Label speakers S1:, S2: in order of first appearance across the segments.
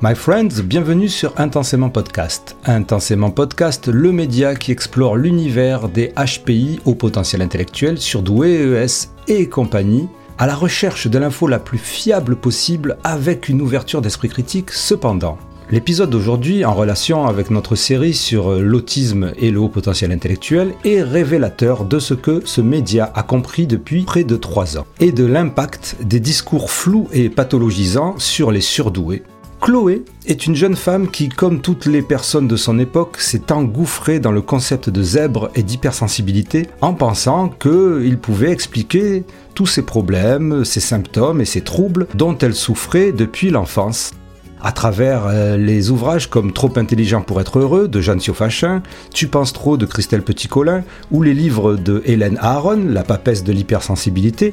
S1: My friends, bienvenue sur Intensément Podcast. Intensément Podcast, le média qui explore l'univers des HPI au potentiel intellectuel, surdoués, ES et compagnie, à la recherche de l'info la plus fiable possible avec une ouverture d'esprit critique cependant. L'épisode d'aujourd'hui, en relation avec notre série sur l'autisme et le haut potentiel intellectuel, est révélateur de ce que ce média a compris depuis près de trois ans et de l'impact des discours flous et pathologisants sur les surdoués Chloé est une jeune femme qui, comme toutes les personnes de son époque, s'est engouffrée dans le concept de zèbre et d'hypersensibilité en pensant qu'il pouvait expliquer tous ses problèmes, ses symptômes et ses troubles dont elle souffrait depuis l'enfance. À travers euh, les ouvrages comme Trop intelligent pour être heureux de Jeanne Siofachin, Tu penses trop de Christelle Petit-Colin ou les livres de Hélène Aaron, La papesse de l'hypersensibilité,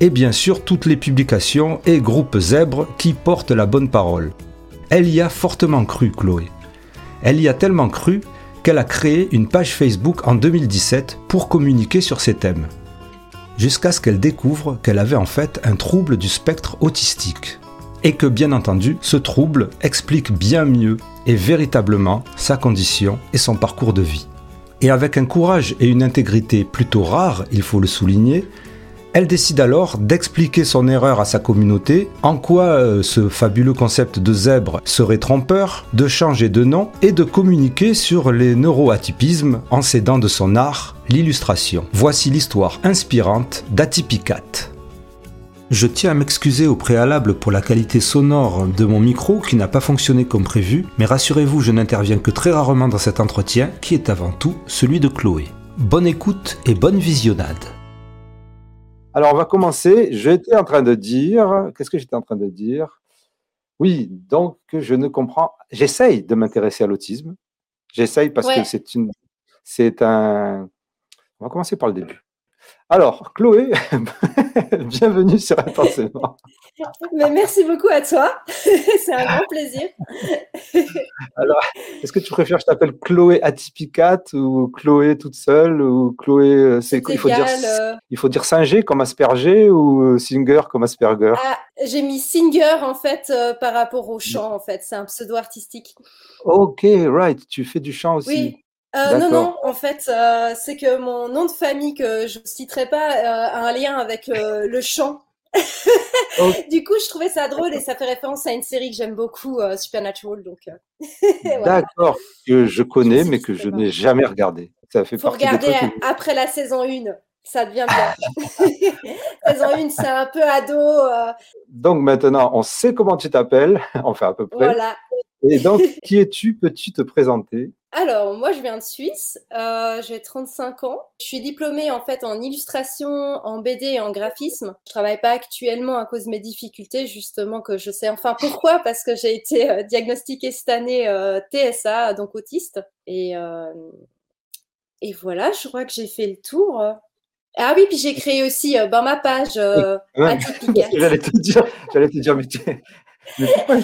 S1: et bien sûr toutes les publications et groupes zèbres qui portent la bonne parole. Elle y a fortement cru, Chloé. Elle y a tellement cru qu'elle a créé une page Facebook en 2017 pour communiquer sur ces thèmes. Jusqu'à ce qu'elle découvre qu'elle avait en fait un trouble du spectre autistique. Et que bien entendu, ce trouble explique bien mieux et véritablement sa condition et son parcours de vie. Et avec un courage et une intégrité plutôt rares, il faut le souligner, elle décide alors d'expliquer son erreur à sa communauté, en quoi euh, ce fabuleux concept de zèbre serait trompeur, de changer de nom et de communiquer sur les neuroatypismes en s'aidant de son art, l'illustration. Voici l'histoire inspirante d'Atypicat. Je tiens à m'excuser au préalable pour la qualité sonore de mon micro qui n'a pas fonctionné comme prévu, mais rassurez-vous, je n'interviens que très rarement dans cet entretien qui est avant tout celui de Chloé. Bonne écoute et bonne visionnade. Alors, on va commencer. J'étais en train de dire, qu'est-ce que j'étais en train de dire? Oui, donc je ne comprends. J'essaye de m'intéresser à l'autisme. J'essaye parce que c'est une, c'est un. On va commencer par le début. Alors, Chloé, bienvenue sur Intensément.
S2: Mais merci beaucoup à toi. C'est un grand plaisir.
S1: Alors, est-ce que tu préfères que je t'appelle Chloé Atypicat ou Chloé toute seule ou Chloé euh, c'est il faut dire euh. il faut dire Singer comme Asperger ou euh, Singer comme Asperger?
S2: Ah, J'ai mis Singer en fait par rapport au chant en fait, c'est un pseudo artistique.
S1: OK, right, tu fais du chant aussi.
S2: Oui. non, non, en fait, c'est que mon nom de famille que je ne citerai pas a un lien avec le chant. du coup, je trouvais ça drôle et ça fait référence à une série que j'aime beaucoup, euh, Supernatural. Donc,
S1: euh, D'accord, que je connais, mais que je n'ai jamais regardé.
S2: Ça fait Faut regarder après la saison 1 ça devient bien. saison 1, c'est un peu ado. Euh.
S1: Donc maintenant, on sait comment tu t'appelles, enfin à peu près. Voilà. Et donc, qui es-tu? Peux-tu te présenter?
S2: Alors, moi, je viens de Suisse. Euh, j'ai 35 ans. Je suis diplômée en fait en illustration, en BD et en graphisme. Je travaille pas actuellement à cause de mes difficultés, justement que je sais enfin pourquoi, parce que j'ai été euh, diagnostiquée cette année euh, TSA, donc autiste. Et et voilà, je crois que j'ai fait le tour. Ah oui, puis j'ai créé aussi ben, ma page euh,
S1: J'allais te dire, j'allais te dire, mais, mais pourquoi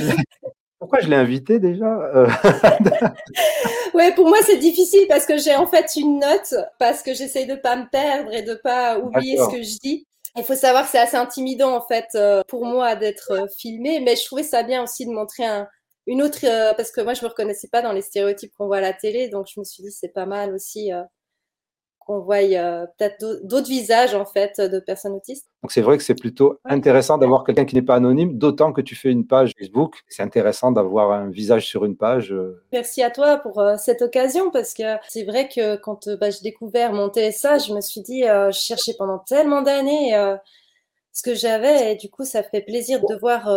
S1: pourquoi je l'ai invité déjà euh?
S2: Ouais, pour moi c'est difficile parce que j'ai en fait une note parce que j'essaye de pas me perdre et de pas oublier ce que je dis. Il faut savoir que c'est assez intimidant en fait euh, pour moi d'être euh, filmé, mais je trouvais ça bien aussi de montrer un, une autre parce que moi je me reconnaissais pas dans les stéréotypes qu'on voit à la télé, donc je me suis dit c'est pas mal aussi qu'on voit euh, peut-être d'autres visages en fait de personnes autistes.
S1: Donc c'est vrai que c'est plutôt intéressant d'avoir quelqu'un qui n'est pas anonyme, d'autant que tu fais une page Facebook. C'est intéressant d'avoir un visage sur une page. Euh.
S2: Merci à toi pour euh, cette occasion parce que c'est vrai que quand bah, j'ai découvert mon TSA, je me suis dit, je cherchais pendant tellement d'années ce que j'avais et du coup ça fait plaisir de voir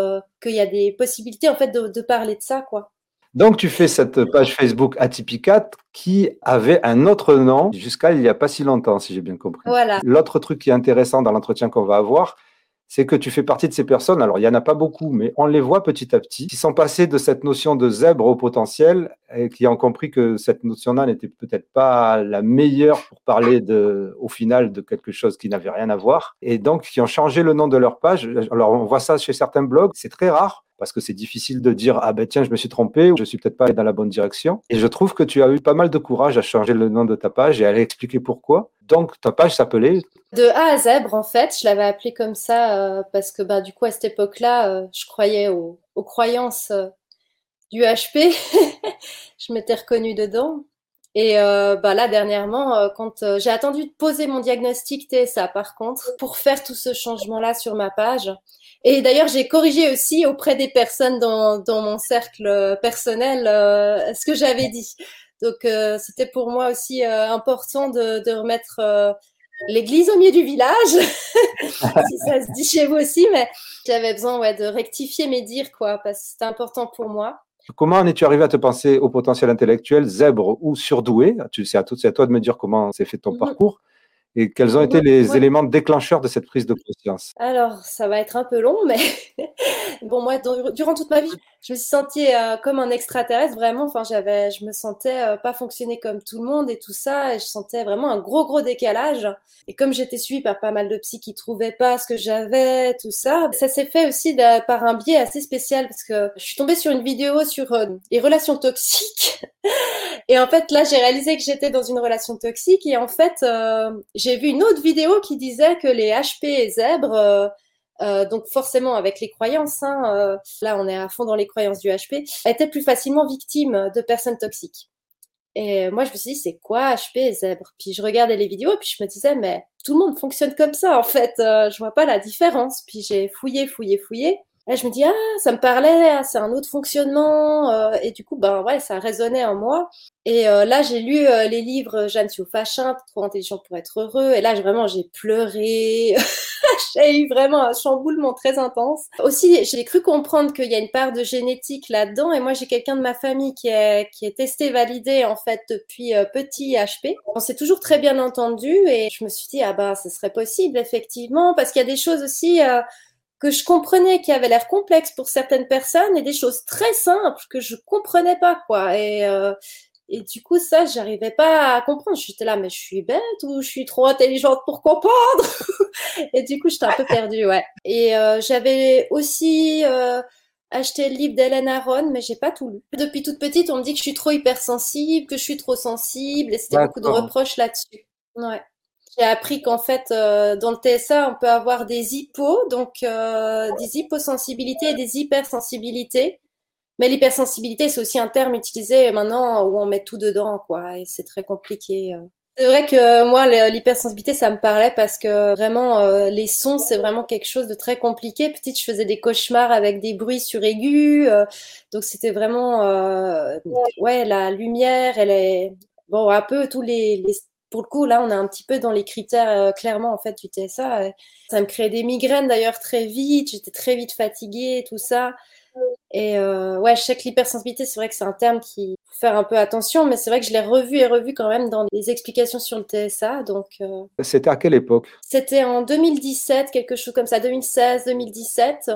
S2: qu'il y a des possibilités en fait de, de parler de ça quoi.
S1: Donc, tu fais cette page Facebook Atypicat qui avait un autre nom jusqu'à il n'y a pas si longtemps, si j'ai bien compris.
S2: Voilà.
S1: L'autre truc qui est intéressant dans l'entretien qu'on va avoir, c'est que tu fais partie de ces personnes, alors il n'y en a pas beaucoup, mais on les voit petit à petit, qui sont passés de cette notion de zèbre au potentiel et qui ont compris que cette notion-là n'était peut-être pas la meilleure pour parler de, au final de quelque chose qui n'avait rien à voir, et donc qui ont changé le nom de leur page. Alors on voit ça chez certains blogs, c'est très rare, parce que c'est difficile de dire ah ben tiens je me suis trompé ou je suis peut-être pas allé dans la bonne direction. Et je trouve que tu as eu pas mal de courage à changer le nom de ta page et à expliquer pourquoi. Donc ta page s'appelait
S2: de A à Zèbre en fait, je l'avais appelé comme ça euh, parce que bah du coup à cette époque-là, euh, je croyais aux, croyances euh, du HP. je m'étais reconnue dedans. Et bah là, dernièrement, quand j'ai attendu de poser mon diagnostic TSA, par contre, pour faire tout ce changement-là sur ma page. Et d'ailleurs, j'ai corrigé aussi auprès des personnes dans, dans mon cercle personnel ce que j'avais dit. Donc, c'était pour moi aussi important de, de remettre l'église au milieu du village, si ça se dit chez vous aussi, mais j'avais besoin ouais, de rectifier mes dires, quoi, parce que c'était important pour moi.
S1: Comment en es-tu arrivé à te penser au potentiel intellectuel, zèbre ou surdoué? C'est à, à, toi de me dire comment s'est fait ton mhm. parcours. Et quels ont été les éléments déclencheurs de cette prise de conscience?
S2: Alors, ça va être un peu long, mais bon, moi, durant toute ma vie, je me suis sentie euh, comme un extraterrestre, vraiment. Enfin, j'avais, je me sentais euh, pas fonctionner comme tout le monde et tout ça, et je sentais vraiment un gros, gros décalage. Et comme j'étais suivie par pas mal de psy qui trouvaient pas ce que j'avais, tout ça, ça s'est fait aussi par un biais assez spécial parce que je suis tombée sur une vidéo sur euh, les relations toxiques. et en fait, là, j'ai réalisé que j'étais dans une relation toxique et en fait, j'ai vu une autre vidéo qui disait que les HP et zèbres, euh, euh, donc forcément avec les croyances, hein, euh, là on est à fond dans les croyances du HP, étaient plus facilement victimes de personnes toxiques. Et moi je me suis dit c'est quoi HP et zèbre Puis je regardais les vidéos puis je me disais mais tout le monde fonctionne comme ça en fait, je vois pas la différence. Puis j'ai fouillé, fouillé, fouillé. Et je me dis ah ça me parlait, ah, c'est un autre fonctionnement et du coup ben ouais ça résonnait en moi. Et euh, là, j'ai lu euh, les livres Jeanne Fachin, Trop intelligent pour être heureux. Et là, vraiment, j'ai pleuré. j'ai eu vraiment un chamboulement très intense. Aussi, j'ai cru comprendre qu'il y a une part de génétique là-dedans. Et moi, j'ai quelqu'un de ma famille qui est, qui est testé, validé, en fait, depuis euh, petit HP. On s'est toujours très bien entendu. Et je me suis dit, ah bah, ce serait possible, effectivement. Parce qu'il y a des choses aussi que je comprenais qui avaient l'air complexes pour certaines personnes et des choses très simples que je comprenais pas, quoi. Et, et du coup, ça, j'arrivais pas à comprendre. J'étais là, mais je suis bête ou je suis trop intelligente pour comprendre? Et du coup, j'étais un peu perdue, ouais. Et euh, j'avais aussi euh, acheté le livre d'Hélène Aron, mais j'ai pas tout lu. Depuis toute petite, on me dit que je suis trop hypersensible, que je suis trop sensible, et c'était beaucoup de reproches là-dessus. Ouais. J'ai appris qu'en fait, euh, dans le TSA, on peut avoir des hypos, donc des hyposensibilités et des hypersensibilités. Mais l'hypersensibilité, c'est aussi un terme utilisé maintenant où on met tout dedans, quoi, et c'est très compliqué. Euh. C'est vrai que moi, l'hypersensibilité, ça me parlait parce que vraiment, euh, les sons, c'est vraiment quelque chose de très compliqué. Petite, je faisais des cauchemars avec des bruits suraigus, euh, donc c'était vraiment, ouais, la lumière, elle est, bon, un peu tous les, pour le coup, là, on est un petit peu dans les critères clairement en fait du TSA. Ça me créait des migraines d'ailleurs très vite. J'étais très vite fatiguée, tout ça. Et euh, ouais, je sais que l'hypersensibilité, c'est vrai que c'est un terme qui faut faire un peu attention, mais c'est vrai que je l'ai revu et revu quand même dans les explications sur le TSA. Donc, euh,
S1: C'était à quelle époque?
S2: C'était en 2017, quelque chose comme ça, 2016, 2017.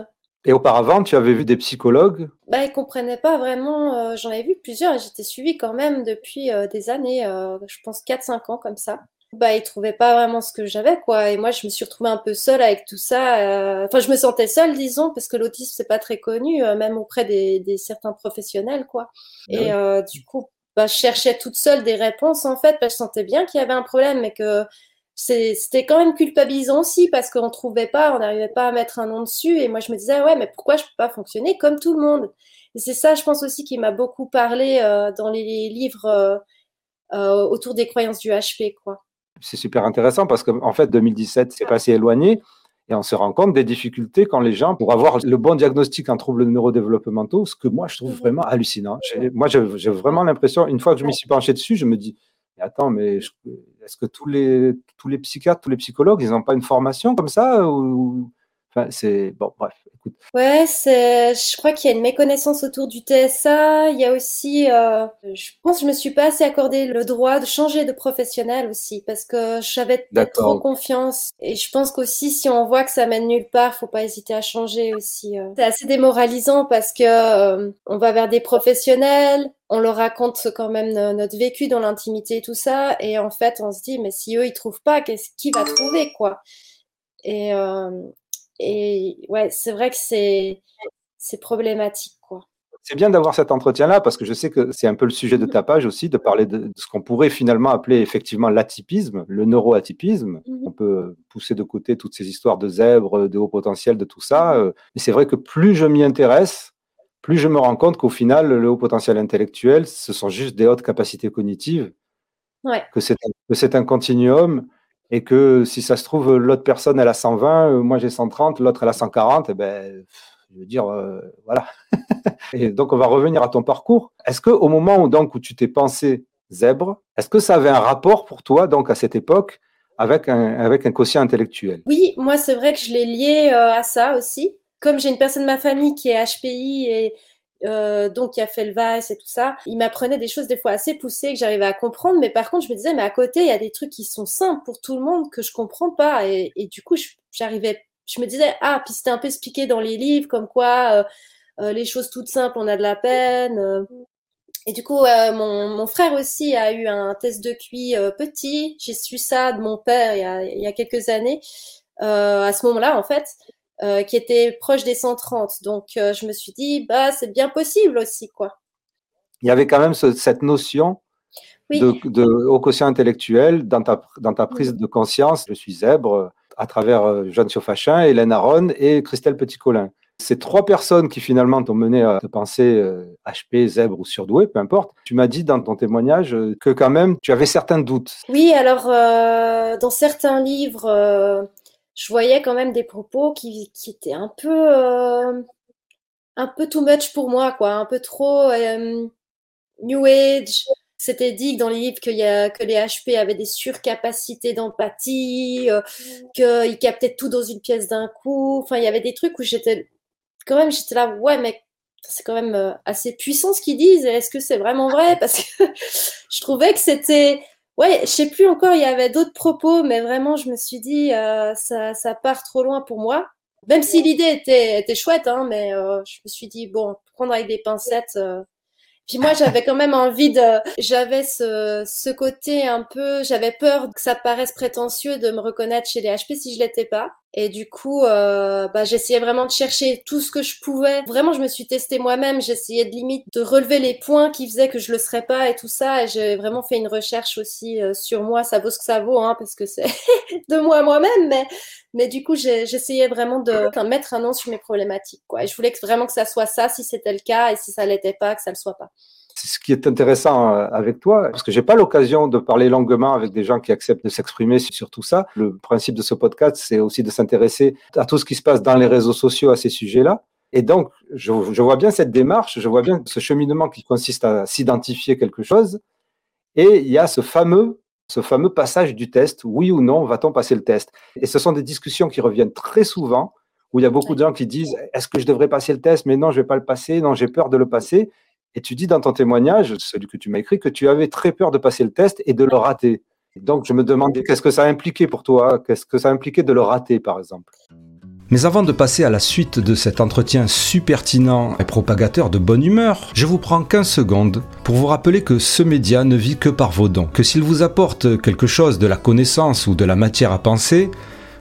S1: Et auparavant, tu avais vu des psychologues?
S2: Bah, Ils ne comprenaient pas vraiment. Euh, j'en avais vu plusieurs et j'étais suivie quand même depuis des années, je pense 4-5 ans comme ça. Bah ils trouvaient pas vraiment ce que j'avais quoi. Et moi je me suis retrouvée un peu seule avec tout ça euh, enfin je me sentais seule disons parce que l'autisme c'est pas très connu euh, même auprès des, des, certains professionnels quoi. Et euh, du coup bah je cherchais toute seule des réponses en fait que je sentais bien qu'il y avait un problème mais que c'était quand même culpabilisant aussi parce qu'on trouvait pas on n'arrivait pas à mettre un nom dessus. Et moi je me disais ouais mais pourquoi je peux pas fonctionner comme tout le monde? Et c'est ça je pense aussi qui m'a beaucoup parlé dans les livres autour des croyances du HP quoi.
S1: C'est super intéressant parce qu'en en fait, 2017, c'est pas si éloigné. Et on se rend compte des difficultés quand les gens, pour avoir le bon diagnostic en troubles neurodéveloppementaux, ce que moi je trouve vraiment hallucinant. Moi, j'ai vraiment l'impression, une fois que je m'y suis penché dessus, je me dis, mais attends, mais est-ce que tous les, tous les psychiatres, tous les psychologues, ils n'ont pas une formation comme ça ou, c'est bon, bref. Écoute.
S2: Ouais, c'est. Je crois qu'il y a une méconnaissance autour du TSA. Il y a aussi, euh, je pense, que je me suis pas assez accordé le droit de changer de professionnel aussi parce que j'avais trop confiance. Et je pense qu'aussi, si on voit que ça mène nulle part, faut pas hésiter à changer aussi. Euh. C'est assez démoralisant parce que euh, on va vers des professionnels, on leur raconte quand même notre vécu dans l'intimité et tout ça, et en fait, on se dit, mais si eux ils trouvent pas, qu'est-ce qui va trouver quoi? Et et ouais, c'est vrai que c'est problématique. quoi.
S1: C'est bien d'avoir cet entretien-là parce que je sais que c'est un peu le sujet de ta page aussi, de parler de, ce qu'on pourrait finalement appeler effectivement l'atypisme, le neuroatypisme. Mmh On peut pousser de côté toutes ces histoires de zèbres, de haut potentiel, de tout ça. Euh, mais c'est vrai que plus je m'y intéresse, plus je me rends compte qu'au final, le haut potentiel intellectuel, ce sont juste des hautes capacités cognitives, que c'est un continuum et que si ça se trouve, l'autre personne, elle a 120, euh, moi j'ai 130, l'autre, elle a 140, et ben, je veux dire, euh, voilà. et donc, on va revenir à ton parcours. Est-ce qu'au moment où, donc, où tu t'es pensé zèbre, est-ce que ça avait un rapport pour toi, donc, à cette époque, avec un, avec un quotient intellectuel?
S2: Oui, moi, c'est vrai que je l'ai lié euh, à ça aussi. Comme j'ai une personne de ma famille qui est HPI et euh, donc qui a fait le VAS et tout ça, il m'apprenait des choses des fois assez poussées que j'arrivais à comprendre, mais par contre je me disais mais à côté il y a des trucs qui sont simples pour tout le monde que je comprends pas et, du coup j'arrivais, je me disais ah puis c'était un peu expliqué dans les livres comme quoi euh, euh, les choses toutes simples on a de la peine. et du coup mon, frère aussi a eu un test de QI petit, j'ai su ça de mon père il y a, il y a quelques années. à ce moment-là en fait euh, qui était proche des 130. Donc, euh, je me suis dit, bah, c'est bien possible aussi, quoi.
S1: Il y avait quand même cette notion de, haut quotient intellectuel dans ta, dans ta prise de conscience. Je suis zèbre à travers euh, Jeanne Siofachin, Hélène Aron et Christelle Petit-Colin. Ces trois personnes qui finalement t'ont mené à te penser HP, zèbre ou surdoué, peu importe. Tu m'as dit dans ton témoignage que quand même tu avais certains doutes.
S2: Oui, alors dans certains livres, je voyais quand même des propos qui, qui étaient un peu, euh, un peu too much pour moi, quoi, un peu trop euh, New Age. C'était dit dans les livres que, y a, que les HP avaient des surcapacités d'empathie, euh, qu'ils captaient tout dans une pièce d'un coup. Enfin, il y avait des trucs où j'étais quand même, j'étais là, ouais, mais c'est quand même assez puissant ce qu'ils disent. Est-ce que c'est vraiment vrai? Parce que je trouvais que c'était Ouais, je sais plus encore, il y avait d'autres propos, mais vraiment, je me suis dit, euh, ça, ça part trop loin pour moi. Même si l'idée était, était chouette, hein, mais euh, je me suis dit, bon, prendre avec des pincettes, euh, puis moi, j'avais quand même envie de, j'avais ce, ce côté un peu, j'avais peur que ça paraisse prétentieux de me reconnaître chez les HP si je l'étais pas. Et du coup, euh, bah, j'essayais vraiment de chercher tout ce que je pouvais. Vraiment, je me suis testée moi-même. J'essayais de limite de relever les points qui faisaient que je le serais pas et tout ça. Et j'ai vraiment fait une recherche aussi euh, sur moi. Ça vaut ce que ça vaut, hein, parce que c'est de moi moi-même. Mais, mais du coup, j'essayais vraiment de mettre un nom sur mes problématiques. Quoi. Et je voulais vraiment que ça soit ça, si c'était le cas, et si ça l'était pas, que ça le soit pas
S1: ce qui est intéressant euh, avec toi, parce que j'ai pas l'occasion de parler longuement avec des gens qui acceptent de s'exprimer sur tout ça. Le principe de ce podcast, c'est aussi de s'intéresser à tout ce qui se passe dans les réseaux sociaux à ces sujets-là. Et donc, je, vois bien cette démarche, je vois bien ce cheminement qui consiste à s'identifier quelque chose. Et il y a ce fameux, ce fameux passage du test, oui ou non, va-t-on passer le test? Et ce sont des discussions qui reviennent très souvent, où il y a beaucoup de gens qui disent, est-ce que je devrais passer le test? Mais non, je vais pas le passer, non, j'ai peur de le passer. Et tu dis dans ton témoignage, celui que tu m'as écrit, que tu avais très peur de passer le test et de le rater. donc je me demandais qu'est-ce que ça a impliqué pour toi? Qu'est-ce que ça a impliqué de le rater, par exemple?
S3: Mais avant de passer à la suite de cet entretien super pertinent et propagateur de bonne humeur, je vous prends 15 secondes pour vous rappeler que ce média ne vit que par vos dons, que s'il vous apporte quelque chose de la connaissance ou de la matière à penser,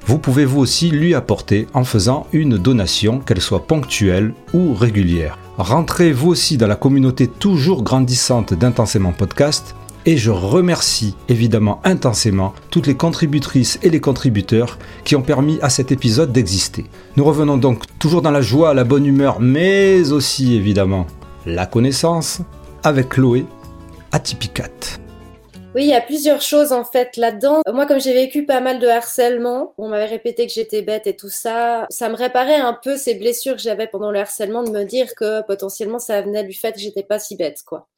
S3: vous pouvez vous aussi lui apporter en faisant une donation, qu'elle soit ponctuelle ou régulière. Rentrez vous aussi dans la communauté toujours grandissante d'Intensément Podcast et je remercie évidemment intensément toutes les contributrices et les contributeurs qui ont permis à cet épisode d'exister. Nous revenons donc toujours dans la joie, la bonne humeur, mais aussi évidemment la connaissance avec Chloé Atypicat.
S2: Oui, il y a plusieurs choses en fait là-dedans. Moi, comme j'ai vécu pas mal de harcèlement, on m'avait répété que j'étais bête et tout ça, ça me réparait un peu ces blessures que j'avais pendant le harcèlement de me dire que potentiellement ça venait du fait que j'étais pas si bête, quoi.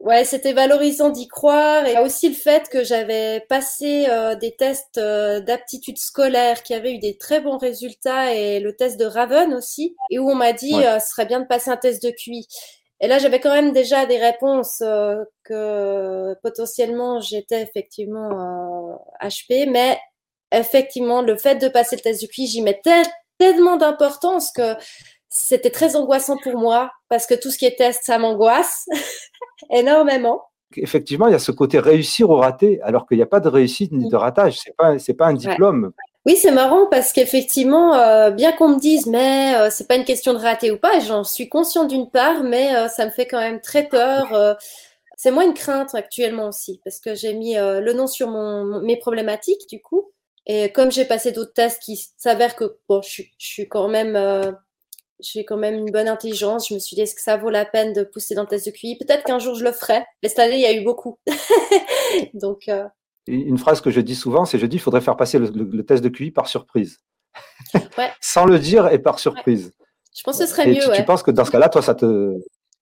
S2: Ouais, c'était valorisant d'y croire et aussi le fait que j'avais passé euh, des tests euh, d'aptitude scolaire qui avaient eu des très bons résultats et le test de Raven aussi et où on m'a dit euh, ce serait bien de passer un test de QI. Et là, j'avais quand même déjà des réponses euh, que potentiellement j'étais effectivement HP, euh, mais effectivement, le fait de passer le test du QI, j'y mettais tellement d'importance que c'était très angoissant pour moi parce que tout ce qui est test, ça m'angoisse énormément.
S1: Effectivement, il y a ce côté réussir ou rater, alors qu'il n'y a pas de réussite ni de ratage. C'est pas, c'est pas un diplôme.
S2: Oui, c'est marrant parce qu'effectivement, euh, bien qu'on me dise, mais euh, c'est pas une question de rater ou pas, j'en suis consciente d'une part, mais euh, ça me fait quand même très peur. c'est moins une crainte actuellement aussi parce que j'ai mis le nom sur mon, mes problématiques du coup. Et comme j'ai passé d'autres tests qui s'avèrent que bon, je, je, suis quand même j'ai quand même une bonne intelligence. Je me suis dit, est-ce que ça vaut la peine de pousser dans le test de QI? Peut-être qu'un jour je le ferai. Mais cette année, il y a eu beaucoup. Donc.
S1: Une phrase que je dis souvent, c'est je dis, il faudrait faire passer le, test de QI par surprise. Sans le dire et par surprise.
S2: Je pense que ce serait mieux.
S1: Tu, tu, penses que dans ce cas-là, toi, ça te.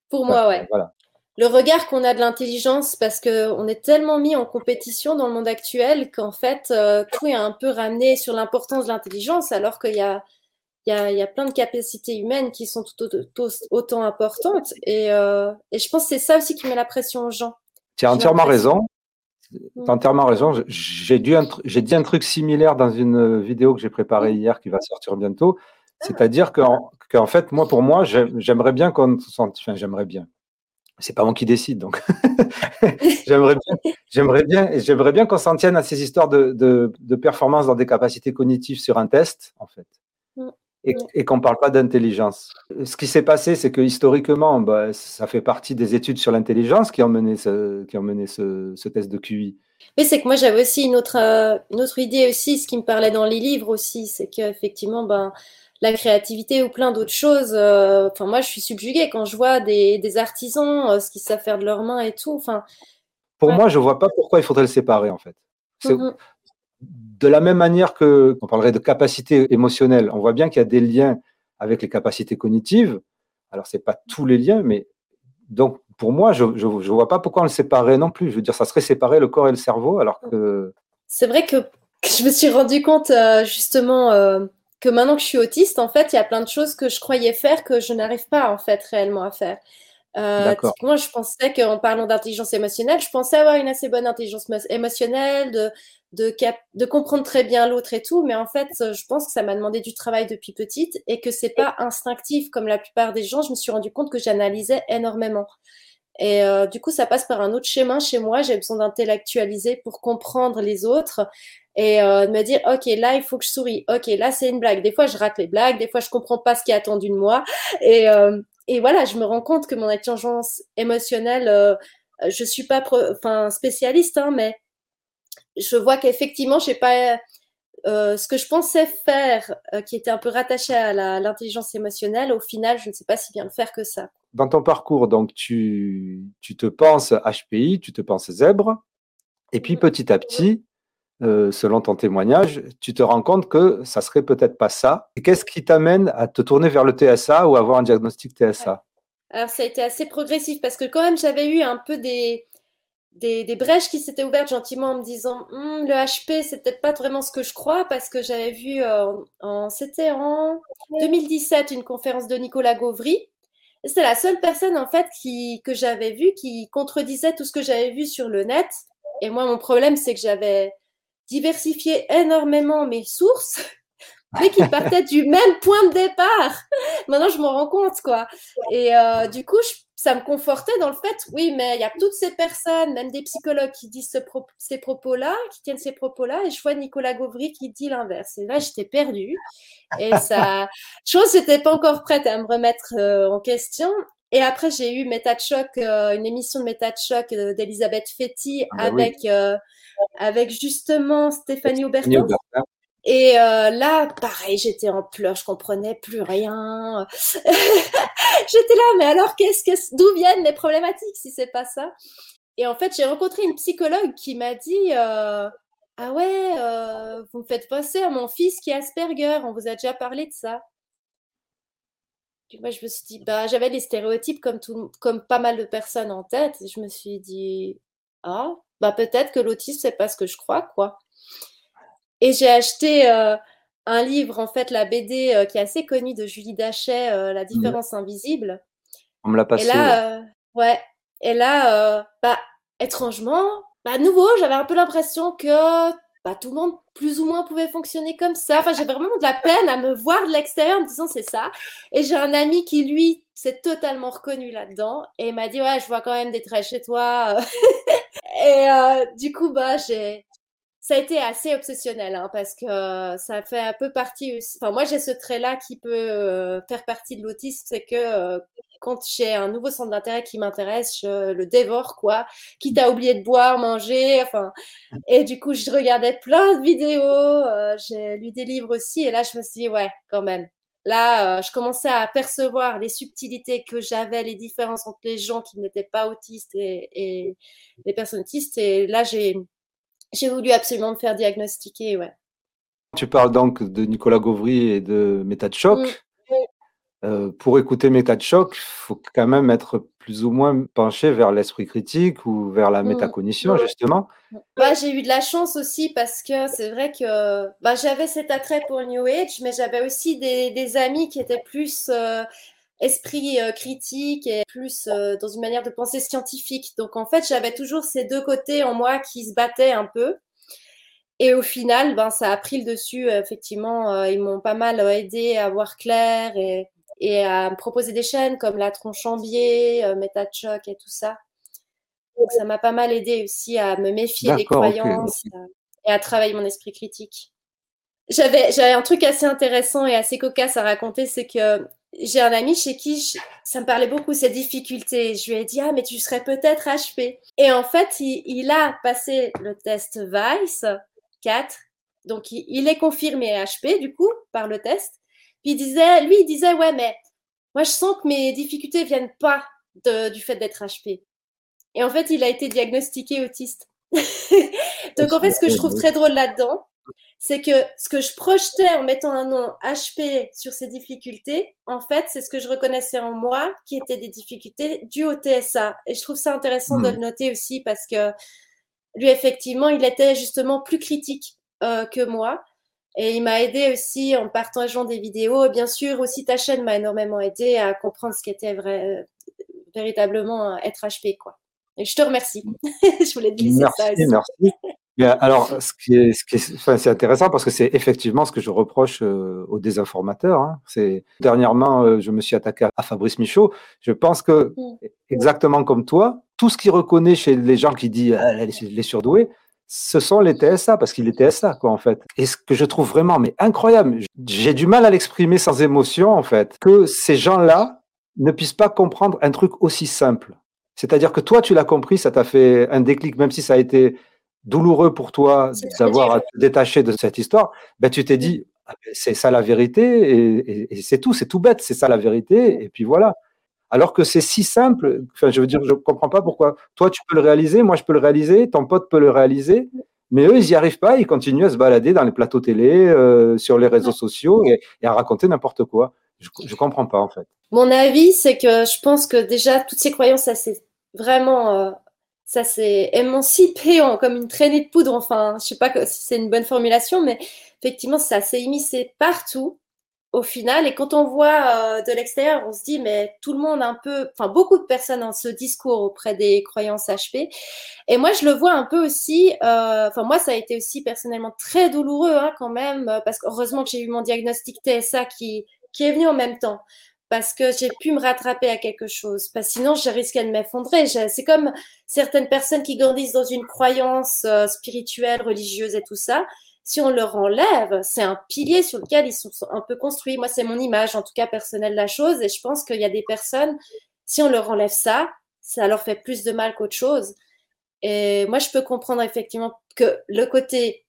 S2: Pour moi, ouais. Voilà. Le regard qu'on a de l'intelligence, parce qu'on est tellement mis en compétition dans le monde actuel qu'en fait, euh, tout est un peu ramené sur l'importance de l'intelligence, alors qu'il y a, il y, a, il y a plein de capacités humaines qui sont tout, autant importantes. Et, euh, et, je pense que c'est ça aussi qui met la pression aux gens.
S1: Tu as entièrement raison. As entièrement raison. J'ai dit, un truc similaire dans une vidéo que j'ai préparée hier qui va sortir bientôt. C'est-à-dire qu'en en fait, moi, pour moi, j'aimerais bien qu'on enfin, j'aimerais bien. C'est pas moi qui décide, donc j'aimerais bien, j'aimerais j'aimerais bien qu'on s'en tienne à ces histoires de, performance dans des capacités cognitives sur un test, en fait. Et, et qu'on parle pas d'intelligence. Ce qui s'est passé, c'est que historiquement, bah, ça fait partie des études sur l'intelligence qui ont mené ce, qui ont mené ce, ce test de QI.
S2: Oui, c'est que moi j'avais aussi une autre, euh, une autre idée aussi, ce qui me parlait dans les livres aussi, c'est qu'effectivement, ben la créativité ou plein d'autres choses. Euh, enfin, moi, je suis subjuguée quand je vois des, artisans, euh, ce qu'ils savent faire de leurs mains et tout. Enfin,
S1: pour moi, je vois pas pourquoi il faudrait le séparer en fait. Mm-hmm. De la même manière que on parlerait de capacité émotionnelle, on voit bien qu'il y a des liens avec les capacités cognitives. Alors, c'est pas tous les liens, mais donc pour moi, je ne vois pas pourquoi on le séparait non plus. Je veux dire, ça serait séparer le corps et le cerveau, alors que.
S2: C'est vrai que je me suis rendu compte euh, justement que maintenant que je suis autiste, en fait, il y a plein de choses que je croyais faire que je n'arrive pas en fait réellement à faire. Euh, moi, je pensais qu'en parlant d'intelligence émotionnelle, je pensais avoir une assez bonne intelligence émotionnelle, de, de, de comprendre très bien l'autre et tout, mais en fait, je pense que ça m'a demandé du travail depuis petite et que c'est pas instinctif comme la plupart des gens. Je me suis rendu compte que j'analysais énormément. Et euh, du coup, ça passe par un autre chemin chez moi. J'ai besoin d'intellectualiser pour comprendre les autres et euh, de me dire ok là il faut que je souris ok là c'est une blague des fois je rate les blagues des fois je comprends pas ce qui est attendu de moi et, euh, et voilà je me rends compte que mon intelligence émotionnelle euh, je suis pas enfin spécialiste hein, mais je vois qu'effectivement je sais pas euh, ce que je pensais faire euh, qui était un peu rattaché à l'intelligence émotionnelle au final je ne sais pas si bien le faire que ça.
S1: Dans ton parcours donc tu, tu te penses HPI tu te penses zèbre et puis petit à petit euh, selon ton témoignage, tu te rends compte que ça serait peut-être pas ça. Et qu'est-ce qui t'amène à te tourner vers le TSA ou avoir un diagnostic TSA
S2: Alors, ça a été assez progressif parce que quand même, j'avais eu un peu des, des, brèches qui s'étaient ouvertes gentiment en me disant hum, le HP, c'est peut-être pas vraiment ce que je crois parce que j'avais vu, euh, en, c'était en 2017, une conférence de Nicolas Gauvry. C'était la seule personne en fait qui, que j'avais vue qui contredisait tout ce que j'avais vu sur le net. Et moi, mon problème, c'est que j'avais diversifier énormément mes sources, mais qui partaient du même point de départ. Maintenant, je m'en rends compte, quoi. Et euh, du coup, ça me confortait dans le fait, oui, mais il y a toutes ces personnes, même des psychologues qui disent ces propos-là, qui tiennent ces propos-là, et je vois Nicolas Gauvry qui dit l'inverse. Et là, j'étais perdue. Et ça, chose, n'étais pas encore prête à me remettre euh, en question. Et après, j'ai eu Méta de choc, euh, une émission de Méta de choc d'Elisabeth Fetty ah bah avec avec justement Stéphanie Aubertin. Et euh, là, pareil, j'étais en pleurs, je comprenais plus rien. j'étais là, mais alors qu'est-ce que d'où viennent les problématiques si c'est pas ça? Et en fait, j'ai rencontré une psychologue qui m'a dit euh, ah ouais, euh, vous me faites penser à mon fils qui est Asperger. On vous a déjà parlé de ça. Et moi, je me suis dit bah j'avais des stéréotypes comme tout, comme pas mal de personnes en tête. Et je me suis dit ah bah peut-être que l'autisme c'est pas ce que je crois quoi. Et j'ai acheté euh, un livre en fait la BD euh, qui est assez connue de Julie Dachet, euh, La mmh. différence invisible.
S1: On me l'a passé.
S2: Et là, ouais. Et là, bah étrangement, bah nouveau, j'avais un peu l'impression que bah, tout le monde plus ou moins pouvait fonctionner comme ça. Enfin, j'ai vraiment de la peine à me voir de l'extérieur en me disant c'est ça. Et j'ai un ami qui, lui, s'est totalement reconnu là-dedans et m'a dit ouais, je vois quand même des traits chez toi. et euh, du coup, bah, j'ai. Ça a été assez obsessionnel hein, parce que ça fait un peu partie. Enfin, moi, j'ai ce trait-là qui peut euh, faire partie de l'autisme, c'est que euh, quand j'ai un nouveau centre d'intérêt qui m'intéresse, je le dévore, quoi. Quitte à oublier de boire, manger, enfin. Et du coup, je regardais plein de vidéos, euh, j'ai lu des livres aussi, et là, je me suis dit, ouais, quand même. là, euh, je commençais à percevoir les subtilités que j'avais, les différences entre les gens qui n'étaient pas autistes et, les personnes autistes. Et là, j'ai, j'ai voulu absolument me faire diagnostiquer, ouais.
S1: Tu parles donc de Nicolas Gauvry et de Méta de choc. Mm. Euh, pour écouter Méta de choc, il faut quand même être plus ou moins penché vers l'esprit critique ou vers la mmh. métacognition, justement
S2: bah, J'ai eu de la chance aussi parce que c'est vrai que bah, j'avais cet attrait pour le New Age, mais j'avais aussi des, amis qui étaient plus euh, esprit euh, critique et plus euh, dans une manière de penser scientifique. Donc en fait, j'avais toujours ces deux côtés en moi qui se battaient un peu. Et au final, ben, ça a pris le dessus. Effectivement, ils m'ont pas mal aidé à voir clair et et à me proposer des chaînes comme la Tronchambier, euh, Choc et tout ça. Donc ça m'a pas mal aidé aussi à me méfier des croyances euh, et à travailler mon esprit critique. J'avais, j'avais un truc assez intéressant et assez cocasse à raconter, c'est que j'ai un ami chez qui ça me parlait beaucoup, ces difficultés. Je lui ai dit, ah, mais tu serais peut-être HP. Et en fait, il, a passé le test Vice 4. Donc, il, il est confirmé HP, du coup, par le test. Puis il disait, lui, il disait, ouais, mais moi, je sens que mes difficultés viennent pas du fait d'être HP. Et en fait, il a été diagnostiqué autiste. Donc, en fait, ce que je trouve très drôle là-dedans, c'est que ce que je projetais en mettant un nom HP sur ces difficultés, en fait, c'est ce que je reconnaissais en moi qui étaient des difficultés dues au TSA. Et je trouve ça intéressant de hmm. le noter aussi parce que lui, effectivement, il était justement plus critique euh, que moi. Et il m'a aidé aussi en partageant des vidéos. Bien sûr, aussi ta chaîne m'a énormément aidé à comprendre ce qu'était vrai, véritablement être HP. Quoi. Et je te remercie. je voulais te
S1: glisser ça. Aussi. Merci. Alors, ce qui est, ce qui est, enfin, c'est intéressant parce que c'est effectivement ce que je reproche euh, aux désinformateurs. Hein. C'est dernièrement, euh, je me suis attaqué à Fabrice Michaud. Je pense que mm. exactement comme toi, tout ce qu'il reconnaît chez les gens qui disent ah, les surdoués, ce sont les TSA, parce qu'il est TSA, quoi, en fait. Et ce que je trouve vraiment mais incroyable, j'ai du mal à l'exprimer sans émotion, en fait, que ces gens-là ne puissent pas comprendre un truc aussi simple. C'est-à-dire que toi, tu l'as compris, ça t'a fait un déclic, même si ça a été douloureux pour toi d'avoir à te détacher de cette histoire, ben, tu t'es dit, ah, ben, c'est ça la vérité, et c'est tout, c'est tout bête, c'est ça la vérité, et puis voilà. Alors que c'est si simple, enfin, je veux dire, je ne comprends pas pourquoi. Toi, tu peux le réaliser, moi, je peux le réaliser, ton pote peut le réaliser, mais eux, ils n'y arrivent pas, ils continuent à se balader dans les plateaux télé, euh, sur les réseaux sociaux et, à raconter n'importe quoi. Je ne comprends pas, en fait.
S2: Mon avis, c'est que je pense que déjà, toutes ces croyances, ça s'est vraiment. Euh, ça s'est émancipé en, comme une traînée de poudre. Enfin, je sais pas si c'est une bonne formulation, mais effectivement, ça s'est immiscé partout au final. Et quand on voit euh, de l'extérieur, on se dit, mais tout le monde un peu, enfin beaucoup de personnes ont ce discours auprès des croyances HP. Et moi, je le vois un peu aussi, euh, enfin moi, ça a été aussi personnellement très douloureux hein, quand même, parce qu'heureusement que j'ai eu mon diagnostic TSA qui, qui est venu en même temps. Parce que j'ai pu me rattraper à quelque chose. Parce que sinon, je risquais de m'effondrer. C'est comme certaines personnes qui grandissent dans une croyance spirituelle, religieuse et tout ça si on leur enlève, c'est un pilier sur lequel ils sont un peu construits. Moi, c'est mon image, en tout cas personnelle de la chose. Et je pense qu'il y a des personnes, si on leur enlève ça, ça leur fait plus de mal qu'autre chose. Et moi, je peux comprendre effectivement que le côté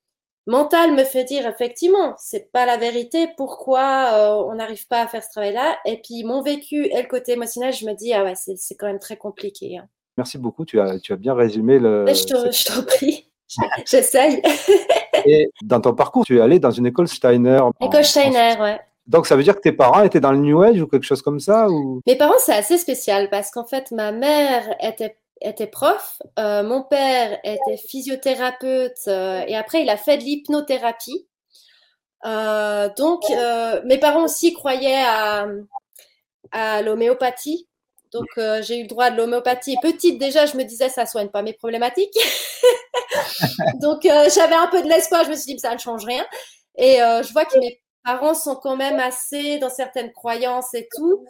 S2: mental me fait dire effectivement, c'est pas la vérité. Pourquoi euh, on n'arrive pas à faire ce travail-là? Et puis mon vécu et le côté émotionnel, je me dis ah ouais, c'est quand même très compliqué. Hein.
S1: Merci beaucoup. Tu as, tu as bien résumé le.
S2: Je t'en prie. J'essaye.
S1: Et dans ton parcours, tu es allé dans une école Steiner.
S2: École Steiner, ouais.
S1: Donc ça veut dire que tes parents étaient dans le New Age ou quelque chose comme ça ou...
S2: Mes parents, c'est assez spécial parce qu'en fait, ma mère était, était prof, euh, mon père était physiothérapeute euh, et après, il a fait de l'hypnothérapie. Euh, donc, mes parents aussi croyaient à, l'homéopathie. Donc, j'ai eu le droit de l'homéopathie. Petite, déjà, je me disais, ça soigne pas mes problématiques. Donc, j'avais un peu de l'espoir. Je me suis dit, ça ne change rien. Et je vois que mes parents sont quand même assez dans certaines croyances et tout.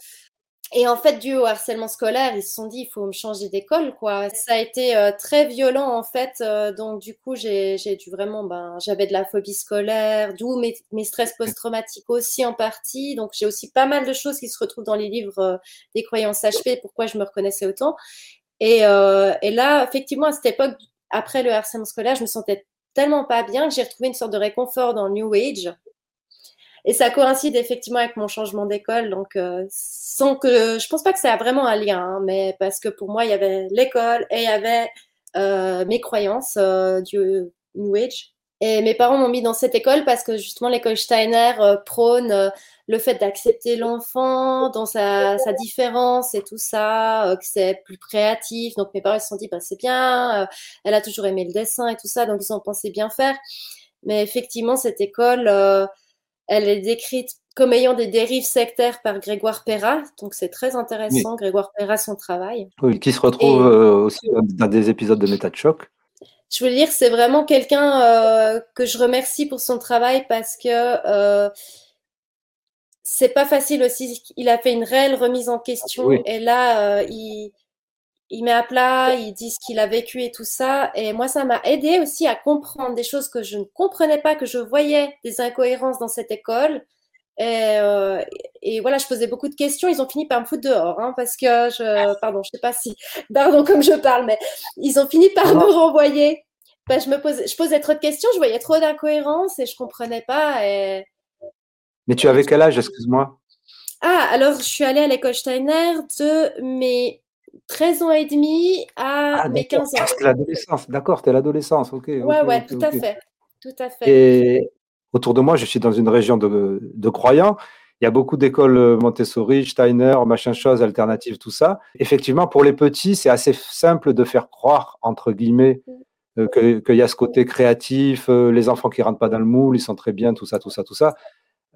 S2: Et en fait, dû au harcèlement scolaire, ils se sont dit, il faut me changer d'école, quoi. Ça a été euh, très violent, en fait. donc, du coup, j'ai dû vraiment, ben, j'avais de la phobie scolaire, d'où mes, mes, stress post-traumatiques aussi en partie. Donc, j'ai aussi pas mal de choses qui se retrouvent dans les livres des croyances HP, pourquoi je me reconnaissais autant. Et, et là, effectivement, à cette époque, après le harcèlement scolaire, je me sentais tellement pas bien que j'ai retrouvé une sorte de réconfort dans New Age. Et ça coïncide effectivement avec mon changement d'école. Donc, sans que je pense pas que ça a vraiment un lien, hein, mais parce que pour moi, il y avait l'école et il y avait mes croyances du New Age. Et mes parents m'ont mis dans cette école parce que justement l'école Steiner euh, prône euh, le fait d'accepter l'enfant dans sa, sa, différence et tout ça, euh, que c'est plus créatif. Donc mes parents se sont dit, bah, c'est bien, elle a toujours aimé le dessin et tout ça, donc ils ont pensé bien faire. Mais effectivement, cette école, elle est décrite comme ayant des dérives sectaires par Grégoire Perra. Donc c'est très intéressant, Grégoire Perra, son travail.
S1: Oui, qui se retrouve aussi dans des épisodes de Méta de choc
S2: je veux dire, c'est vraiment quelqu'un euh, que je remercie pour son travail parce que euh, c'est pas facile aussi. Il a fait une réelle remise en question et là, euh, il, il met à plat, il dit ce qu'il a vécu et tout ça. Et moi, ça m'a aidé aussi à comprendre des choses que je ne comprenais pas, que je voyais des incohérences dans cette école. Et, euh, et, voilà, je posais beaucoup de questions. Ils ont fini par me foutre dehors, hein, parce que je, pardon, je sais pas si, pardon comme je parle, mais ils ont fini par me renvoyer. je me posais, je posais trop de questions, je voyais trop d'incohérences et je comprenais pas. Et...
S1: Mais tu avais quel âge, excuse-moi?
S2: Ah, alors je suis allée à l'école Steiner de mes 13 ans et demi à ah, mes 15 ans.
S1: C'est l'adolescence, d'accord, es l'adolescence, ok.
S2: Ouais, ouais, tout à fait. Tout à fait.
S1: Et autour de moi, je suis dans une région de, croyants. Il y a beaucoup d'écoles euh, Montessori, Steiner, machin chose, alternatives, tout ça. Effectivement, pour les petits, c'est assez simple de faire croire, entre guillemets, mm. euh, qu'il y a ce côté créatif, euh, les enfants qui rentrent pas dans le moule, ils sont très bien, tout ça, tout ça, tout ça.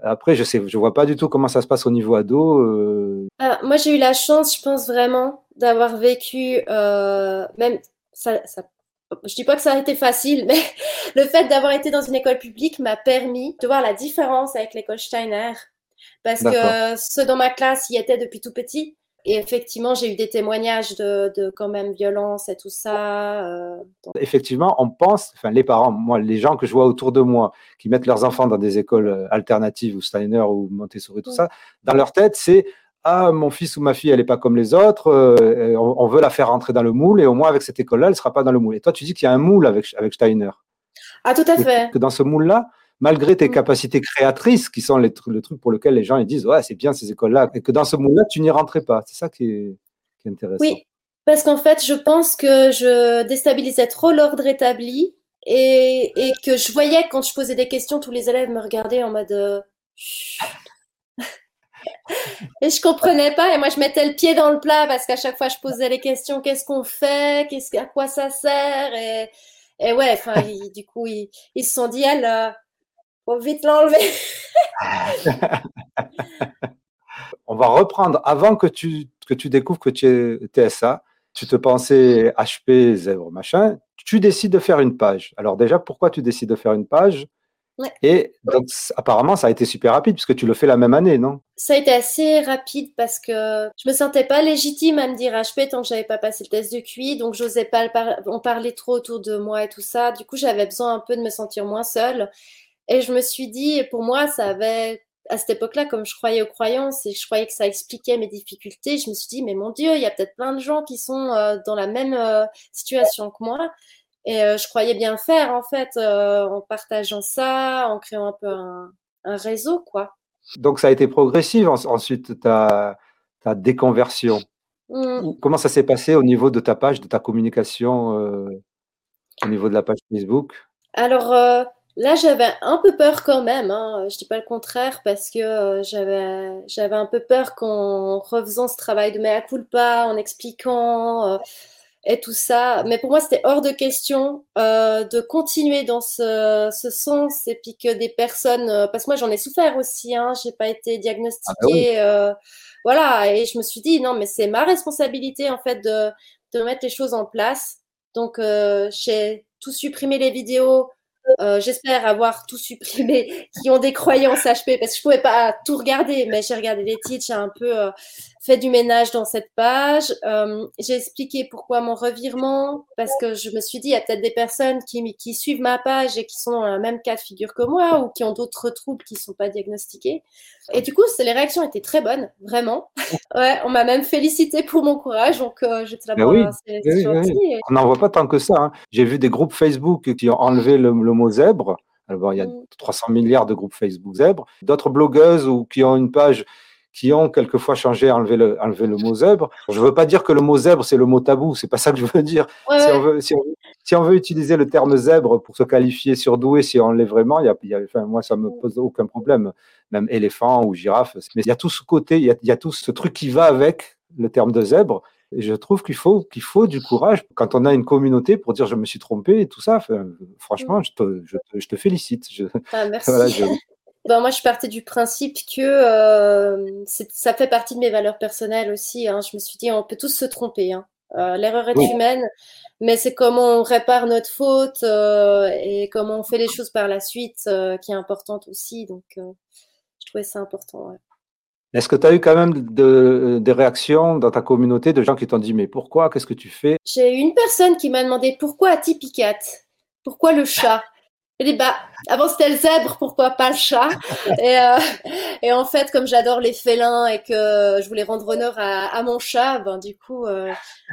S1: Après, je sais, je vois pas du tout comment ça se passe au niveau ado.
S2: Ah, moi, j'ai eu la chance, je pense vraiment, d'avoir vécu, même ça, ça je dis pas que ça a été facile, mais le fait d'avoir été dans une école publique m'a permis de voir la différence avec l'école Steiner. Parce que ceux dans ma classe y étaient depuis tout petit. Et effectivement, j'ai eu des témoignages de, de, quand même violence et tout ça. Euh,
S1: effectivement, on pense, enfin les parents, moi, les gens que je vois autour de moi, qui mettent leurs enfants dans des écoles euh, alternatives ou Steiner ou Montessori, tout mm. ça, dans leur tête, c'est ah, mon fils ou ma fille, elle n'est pas comme les autres, euh, on, veut la faire rentrer dans le moule, et au moins avec cette école-là, elle ne sera pas dans le moule. Et toi, tu dis qu'il y a un moule avec, avec Steiner.
S2: Ah, tout à fait.
S1: Que dans ce moule-là, malgré tes mm. capacités créatrices, qui sont les, le truc pour lequel les gens ils disent, ouais, c'est bien ces écoles-là, et que dans ce moule-là, tu n'y rentrais pas. C'est ça qui est, intéressant.
S2: Oui, parce qu'en fait, je pense que je déstabilisais trop l'ordre établi, et, que je voyais quand je posais des questions, tous les élèves me regardaient en mode. Euh, et je comprenais pas. Et moi, je mettais le pied dans le plat parce qu'à chaque fois, je posais les questions qu'est-ce qu'on fait qu'est-ce, À quoi ça sert et, et ouais, enfin, du coup, ils, ils, se sont dit elle, faut vite l'enlever.
S1: On va reprendre avant que tu, que tu découvres que tu es TSA. Tu te pensais HP, zèbre, machin. Tu décides de faire une page. Alors, déjà, pourquoi tu décides de faire une page? Et donc, apparemment, ça a été super rapide puisque tu le fais la même année, non?
S2: Ça a été assez rapide parce que je me sentais pas légitime à me dire HP tant que j'avais pas passé le test de QI, donc j'osais pas en parler trop autour de moi et tout ça. Du coup, j'avais besoin un peu de me sentir moins seule. Et je me suis dit, pour moi, ça avait à cette époque-là, comme je croyais aux croyances et je croyais que ça expliquait mes difficultés, je me suis dit, mais mon Dieu, il y a peut-être plein de gens qui sont euh, dans la même euh, situation que moi. Et euh, je croyais bien faire, en fait, en partageant ça, en créant un peu un, réseau, quoi.
S1: Donc, ça a été progressif ensuite, ta, ta déconversion. Mmh. Comment ça s'est passé au niveau de ta page, de ta communication, au niveau de la page Facebook?
S2: Alors, là, j'avais un peu peur quand même. Hein. Je dis pas le contraire parce que j'avais, j'avais un peu peur qu'en refaisant ce travail de mea culpa, en expliquant et tout ça. Mais pour moi, c'était hors de question euh, de continuer dans ce, ce, sens et puis que des personnes, euh, parce que moi j'en ai souffert aussi, hein, j'ai pas été diagnostiquée, ah, euh, voilà, et je me suis dit non, mais c'est ma responsabilité en fait de, de mettre les choses en place. Donc euh, j'ai tout supprimé les vidéos. Euh, j'espère avoir tout supprimé qui ont des croyances HP parce que je pouvais pas tout regarder, mais j'ai regardé les titres, j'ai un peu fait du ménage dans cette page. Euh, j'ai expliqué pourquoi mon revirement, parce que je me suis dit, il y a peut-être des personnes qui, qui, suivent ma page et qui sont dans le même cas de figure que moi ou qui ont d'autres troubles qui ne sont pas diagnostiqués. Et du coup, les réactions étaient très bonnes, vraiment. ouais, on m'a même félicité pour mon courage, donc euh, j'étais là
S1: oui, oui, On n'en voit pas tant que ça. Hein. J'ai vu des groupes Facebook qui ont enlevé le, mot zèbre Alors, il y a 300 mm. milliards de groupes Facebook zèbres. D'autres blogueuses ou qui ont une page qui ont quelquefois changé, enlevé le, enlevé le mot zèbre. Je ne veux pas dire que le mot zèbre, c'est le mot tabou, c'est pas ça que je veux dire. si, On veut, si, on, veut, utiliser le terme zèbre pour se qualifier surdoué, si on l'est vraiment, il y a, enfin, moi, ça me pose aucun problème, même éléphant ou girafe. Mais il y a tout ce côté, il y a, il y a tout ce truc qui va avec le terme de zèbre. Et je trouve qu'il faut, qu'il faut du courage quand on a une communauté pour dire je me suis trompé et tout ça. franchement, je te, je, te, félicite. Je,
S2: ah, merci. Ben, moi, je partais du principe que euh, ça fait partie de mes valeurs personnelles aussi. Hein. Je me suis dit, on peut tous se tromper. Hein. Euh, l'erreur est humaine, mais c'est comment on répare notre faute euh, et comment on fait les choses par la suite qui est importante aussi. Donc, je trouvais ça important.
S1: Est-ce que tu as eu quand même des réactions dans ta communauté de gens qui t'ont dit mais pourquoi? Qu'est-ce que tu fais?
S2: J'ai eu une personne qui m'a demandé pourquoi Tipicat? Pourquoi le chat? Je dis, bah, avant c'était le zèbre, pourquoi pas le chat? Et, euh, et, en fait, comme j'adore les félins et que je voulais rendre honneur à, à mon chat, ben du coup, euh,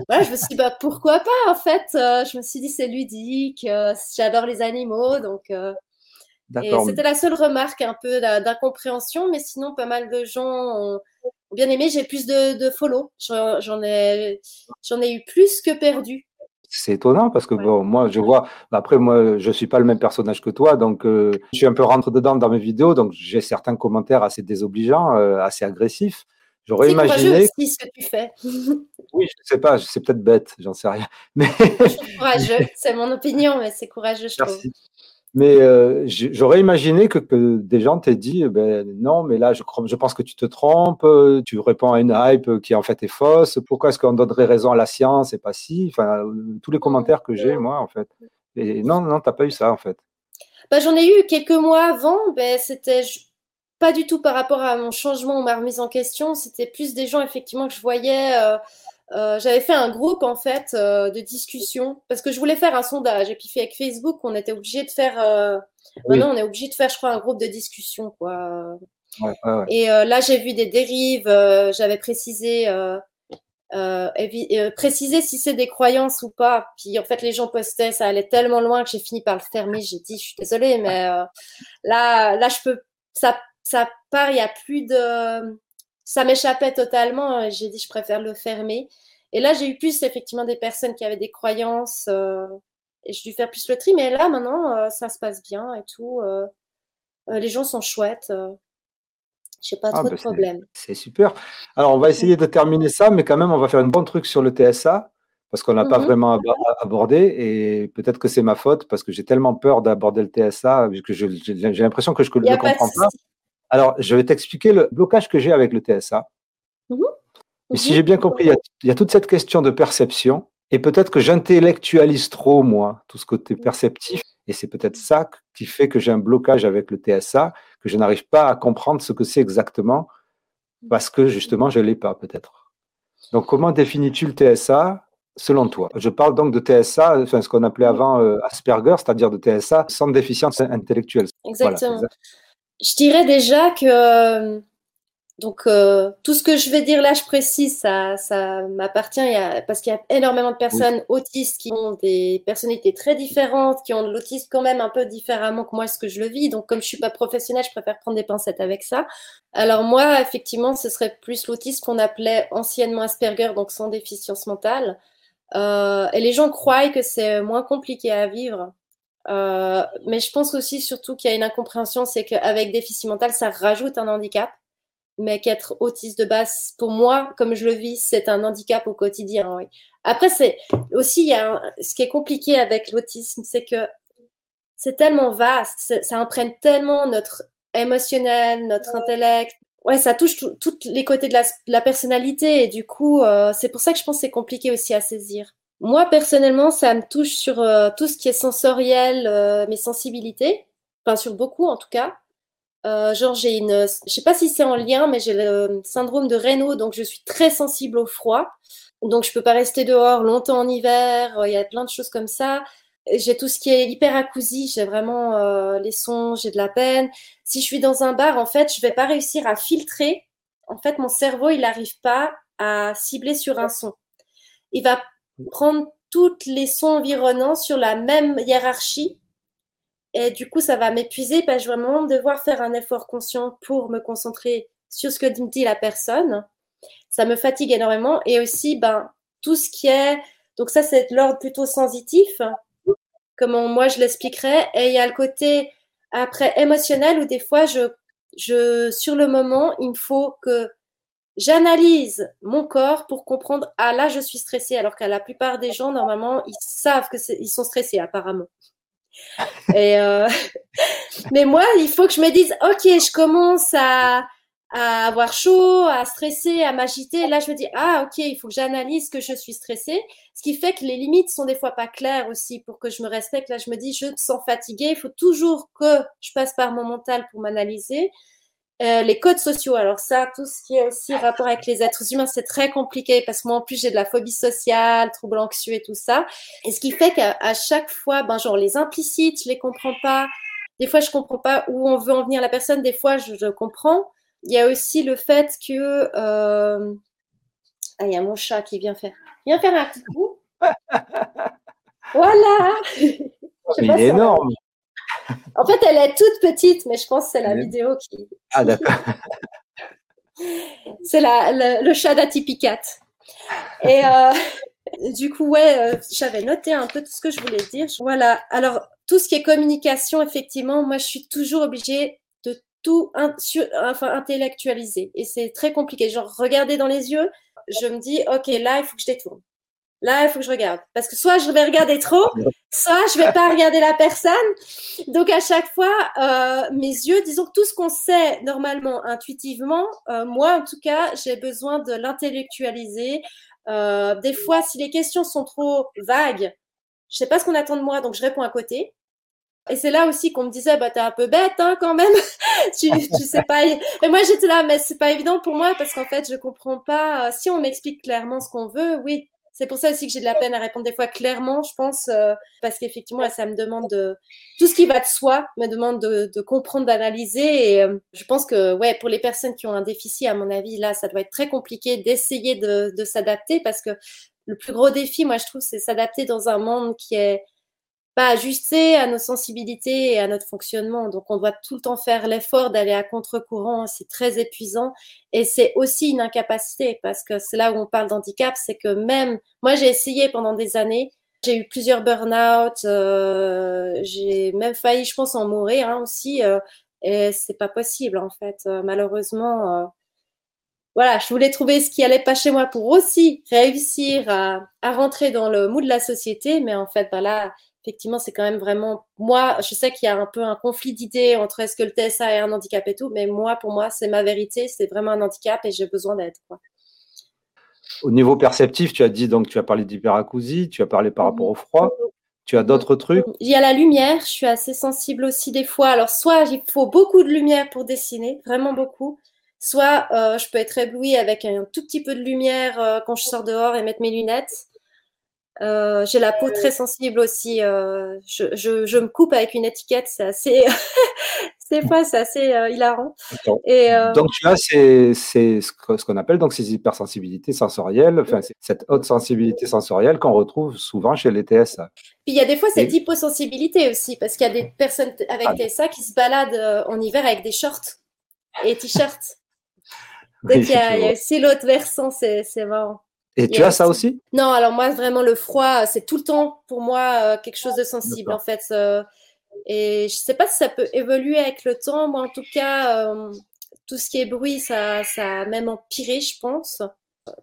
S2: voilà, je me suis dit, bah, pourquoi pas en fait? Euh, Je me suis dit, c'est ludique, euh, j'adore les animaux, donc. Euh, et c'était la seule remarque un peu d'incompréhension, mais sinon, pas mal de gens ont, bien aimé. J'ai plus de, de follow, j'en ai, j'en ai eu plus que perdu
S1: c'est étonnant parce que bon, moi, je vois. Bah, après, moi, je suis pas le même personnage que toi, donc euh, je suis un peu rentre dedans dans mes vidéos, donc j'ai certains commentaires assez désobligeants, euh, assez agressifs.
S2: J'aurais imaginé. C'est ce que tu fais.
S1: oui, je sais pas, c'est peut-être bête, j'en sais rien. Mais
S2: c'est courageux, c'est mon opinion, mais c'est courageux, je Merci. trouve.
S1: Mais euh, j'aurais imaginé que, des gens t'aient dit, ben, non, mais là, je, je pense que tu te trompes, tu réponds à une hype qui en fait est fausse. Pourquoi est-ce qu'on donnerait raison à la science et pas si? Enfin, tous les commentaires que j'ai, moi, en fait. Et non, non, t'as pas eu ça, en fait.
S2: Bah, J'en ai eu quelques mois avant. Ben, C'était pas du tout par rapport à mon changement ou ma remise en question. C'était plus des gens, effectivement, que je voyais. Euh, euh, j'avais fait un groupe en fait euh, de discussion parce que je voulais faire un sondage. Et puis avec Facebook on était obligé de faire euh... maintenant on est obligé de faire je crois un groupe de discussion quoi. Ouais, ouais, et euh, là j'ai vu des dérives euh, j'avais précisé précisé si c'est des croyances ou pas. Puis en fait les gens postaient ça allait tellement loin que j'ai fini par le fermer. J'ai dit je suis désolée mais là là je peux ça ça part il y a plus de ça m'échappait totalement. J'ai dit, je préfère le fermer. Et là, j'ai eu plus effectivement des personnes qui avaient des croyances euh, et j'ai dû faire plus le tri. Mais là, maintenant, euh, ça se passe bien et tout. Euh, les gens sont chouettes. Je n'ai pas ah, trop de bah, problèmes.
S1: C'est super. Alors, on va essayer de terminer ça, mais quand même, on va faire un bon truc sur le TSA parce qu'on n'a pas mmh vraiment abordé et peut-être que c'est ma faute parce que j'ai tellement peur d'aborder le TSA que j'ai l'impression que je ne le comprends pas. Alors, je vais t'expliquer le blocage que j'ai avec le TSA. Mhm. Mais si j'ai bien compris, il y, a, toute cette question de perception. Et peut-être que j'intellectualise trop, moi, tout ce côté perceptif. Et c'est peut-être ça qui fait que j'ai un blocage avec le TSA, que je n'arrive pas à comprendre ce que c'est exactement, parce que justement, je ne l'ai pas, peut-être. Donc, comment définis-tu le TSA selon toi? Je parle donc de TSA, enfin, ce qu'on appelait avant euh, Asperger, c'est-à-dire de TSA sans déficience intellectuelle.
S2: Exactement je dirais déjà que euh, donc euh, tout ce que je vais dire là, je précise, ça, ça m'appartient parce qu'il y a énormément de personnes autistes qui ont des personnalités très différentes, qui ont de l'autisme quand même un peu différemment que moi ce que je le vis. Donc comme je suis pas professionnelle, je préfère prendre des pincettes avec ça. Alors moi, effectivement, ce serait plus l'autisme qu'on appelait anciennement Asperger, donc sans déficience mentale. Euh, et les gens croient que c'est moins compliqué à vivre. Euh, mais je pense aussi surtout qu'il y a une incompréhension, c'est qu'avec déficit mental, ça rajoute un handicap. Mais qu'être autiste de base, pour moi, comme je le vis, c'est un handicap au quotidien. Oui. Après, c'est aussi, il y a ce qui est compliqué avec l'autisme, c'est que c'est tellement vaste, ça imprègne tellement notre émotionnel, notre intellect. Ouais, ça touche tous les côtés de la, personnalité et du coup, euh, c'est pour ça que je pense que c'est compliqué aussi à saisir. Moi, personnellement, ça me touche sur euh, tout ce qui est sensoriel, euh, mes sensibilités, enfin sur beaucoup en tout cas. Euh, genre, j'ai une, je sais pas si c'est en lien, mais j'ai le syndrome de Raynaud, donc je suis très sensible au froid. Donc, je peux pas rester dehors longtemps en hiver. Il y a plein de choses comme ça. J'ai tout ce qui est hyperacousie. J'ai vraiment les sons, j'ai de la peine. Si je suis dans un bar, en fait, je vais pas réussir à filtrer. En fait, mon cerveau, il n'arrive pas à cibler sur un son. Il va prendre tous les sons environnants sur la même hiérarchie. Et du coup, ça va m'épuiser parce que je vais vraiment devoir faire un effort conscient pour me concentrer sur ce que me dit la personne. Ça me fatigue énormément. Et aussi, ben, tout ce qui est. Donc, ça, c'est l'ordre plutôt sensitif, comment moi je l'expliquerais. Et il y a le côté après émotionnel où des fois, je, je, sur le moment, il me faut que j'analyse mon corps pour comprendre ah là je suis stressée alors qu'à la plupart des gens normalement ils savent que ils sont stressés apparemment. Et euh, mais moi il faut que je me dise ok je commence à, à avoir chaud à stresser à m'agiter. Là je me dis ah ok il faut que j'analyse que je suis stressée. Ce qui fait que les limites sont des fois pas claires aussi pour que je me respecte. Là je me dis je me sens fatiguée. Il faut toujours que je passe par mon mental pour m'analyser euh, les codes sociaux, alors ça, tout ce qui est aussi rapport avec les êtres humains, c'est très compliqué parce que moi, en plus, j'ai de la phobie sociale, troubles anxieux et tout ça. Et ce qui fait qu'à chaque fois, ben, genre, les implicites, je les comprends pas. Des fois, je comprends pas où on veut en venir la personne. Des fois, je, comprends. Il y a aussi le fait que... Euh... Ah, il y a mon chat qui vient faire... Viens faire un coup. voilà
S4: Il est énorme
S2: en fait, elle est toute petite, mais je pense que c'est la vidéo qui.
S4: Ah, d'accord.
S2: c'est le, chat d'Atipicat. Et euh, du coup, ouais, euh, j'avais noté un peu tout ce que je voulais dire. Voilà. Alors, tout ce qui est communication, effectivement, moi, je suis toujours obligée de tout enfin, intellectualiser. Et c'est très compliqué. Genre, regarder dans les yeux, je me dis, OK, là, il faut que je détourne. Là, il faut que je regarde. Parce que soit je vais regarder trop, soit je vais pas regarder la personne. Donc, à chaque fois, euh, mes yeux, disons que tout ce qu'on sait normalement, intuitivement, euh, moi, en tout cas, j'ai besoin de l'intellectualiser. Euh, des fois, si les questions sont trop vagues, je sais pas ce qu'on attend de moi, donc je réponds à côté. Et c'est là aussi qu'on me disait, bah, t'es un peu bête, hein, quand même. tu, tu sais pas. Et moi, j'étais là, mais c'est pas évident pour moi parce qu'en fait, je comprends pas. Si on m'explique clairement ce qu'on veut, oui, c'est pour ça aussi que j'ai de la peine à répondre des fois clairement, je pense, euh, parce qu'effectivement, ça me demande de tout ce qui va de soi, me demande de, comprendre, d'analyser. Et euh, je pense que, ouais, pour les personnes qui ont un déficit, à mon avis, là, ça doit être très compliqué d'essayer de, de s'adapter, parce que le plus gros défi, moi, je trouve, c'est s'adapter dans un monde qui est pas ajusté à nos sensibilités et à notre fonctionnement. Donc, on doit tout le temps faire l'effort d'aller à contre-courant. C'est très épuisant. Et c'est aussi une incapacité parce que c'est là où on parle d'handicap. C'est que même, moi, j'ai essayé pendant des années. J'ai eu plusieurs burn-out. Euh, j'ai même failli, je pense, en mourir hein, aussi. Euh, et c'est pas possible, en fait. Euh, malheureusement, euh, voilà, je voulais trouver ce qui allait pas chez moi pour aussi réussir à, à rentrer dans le mood de la société. Mais en fait, voilà, effectivement, c'est quand même vraiment. Moi, je sais qu'il y a un peu un conflit d'idées entre est-ce que le TSA est un handicap et tout, mais moi, pour moi, c'est ma vérité, c'est vraiment un handicap et j'ai besoin d'aide.
S4: Au niveau perceptif, tu as dit donc tu as parlé d'hyperacousie, tu as parlé par rapport au froid. Tu as d'autres trucs?
S2: Il y a la lumière, je suis assez sensible aussi des fois. Alors, soit il faut beaucoup de lumière pour dessiner, vraiment beaucoup, soit euh, je peux être éblouie avec un tout petit peu de lumière euh, quand je sors dehors et mettre mes lunettes. Euh, j'ai la peau très sensible aussi. Euh, je, je, je, me coupe avec une étiquette, c'est assez, c'est fois c'est assez euh, hilarant.
S4: Et, donc tu as c'est ce qu'on appelle donc ces hypersensibilités sensorielles, enfin cette haute sensibilité sensorielle qu'on retrouve souvent chez les TSA.
S2: Puis il y a des fois cette hyposensibilité aussi, parce qu'il y a des personnes avec ah. TSA qui se baladent en hiver avec des shorts et t-shirts. Donc il y, y a aussi l'autre versant, c'est marrant.
S4: Et tu as ça aussi?
S2: Non, alors moi, vraiment, le froid, c'est tout le temps pour moi euh, quelque chose de sensible, en fait. Euh, et je ne sais pas si ça peut évoluer avec le temps. Moi, en tout cas, euh, tout ce qui est bruit, ça, ça a même empiré, je pense.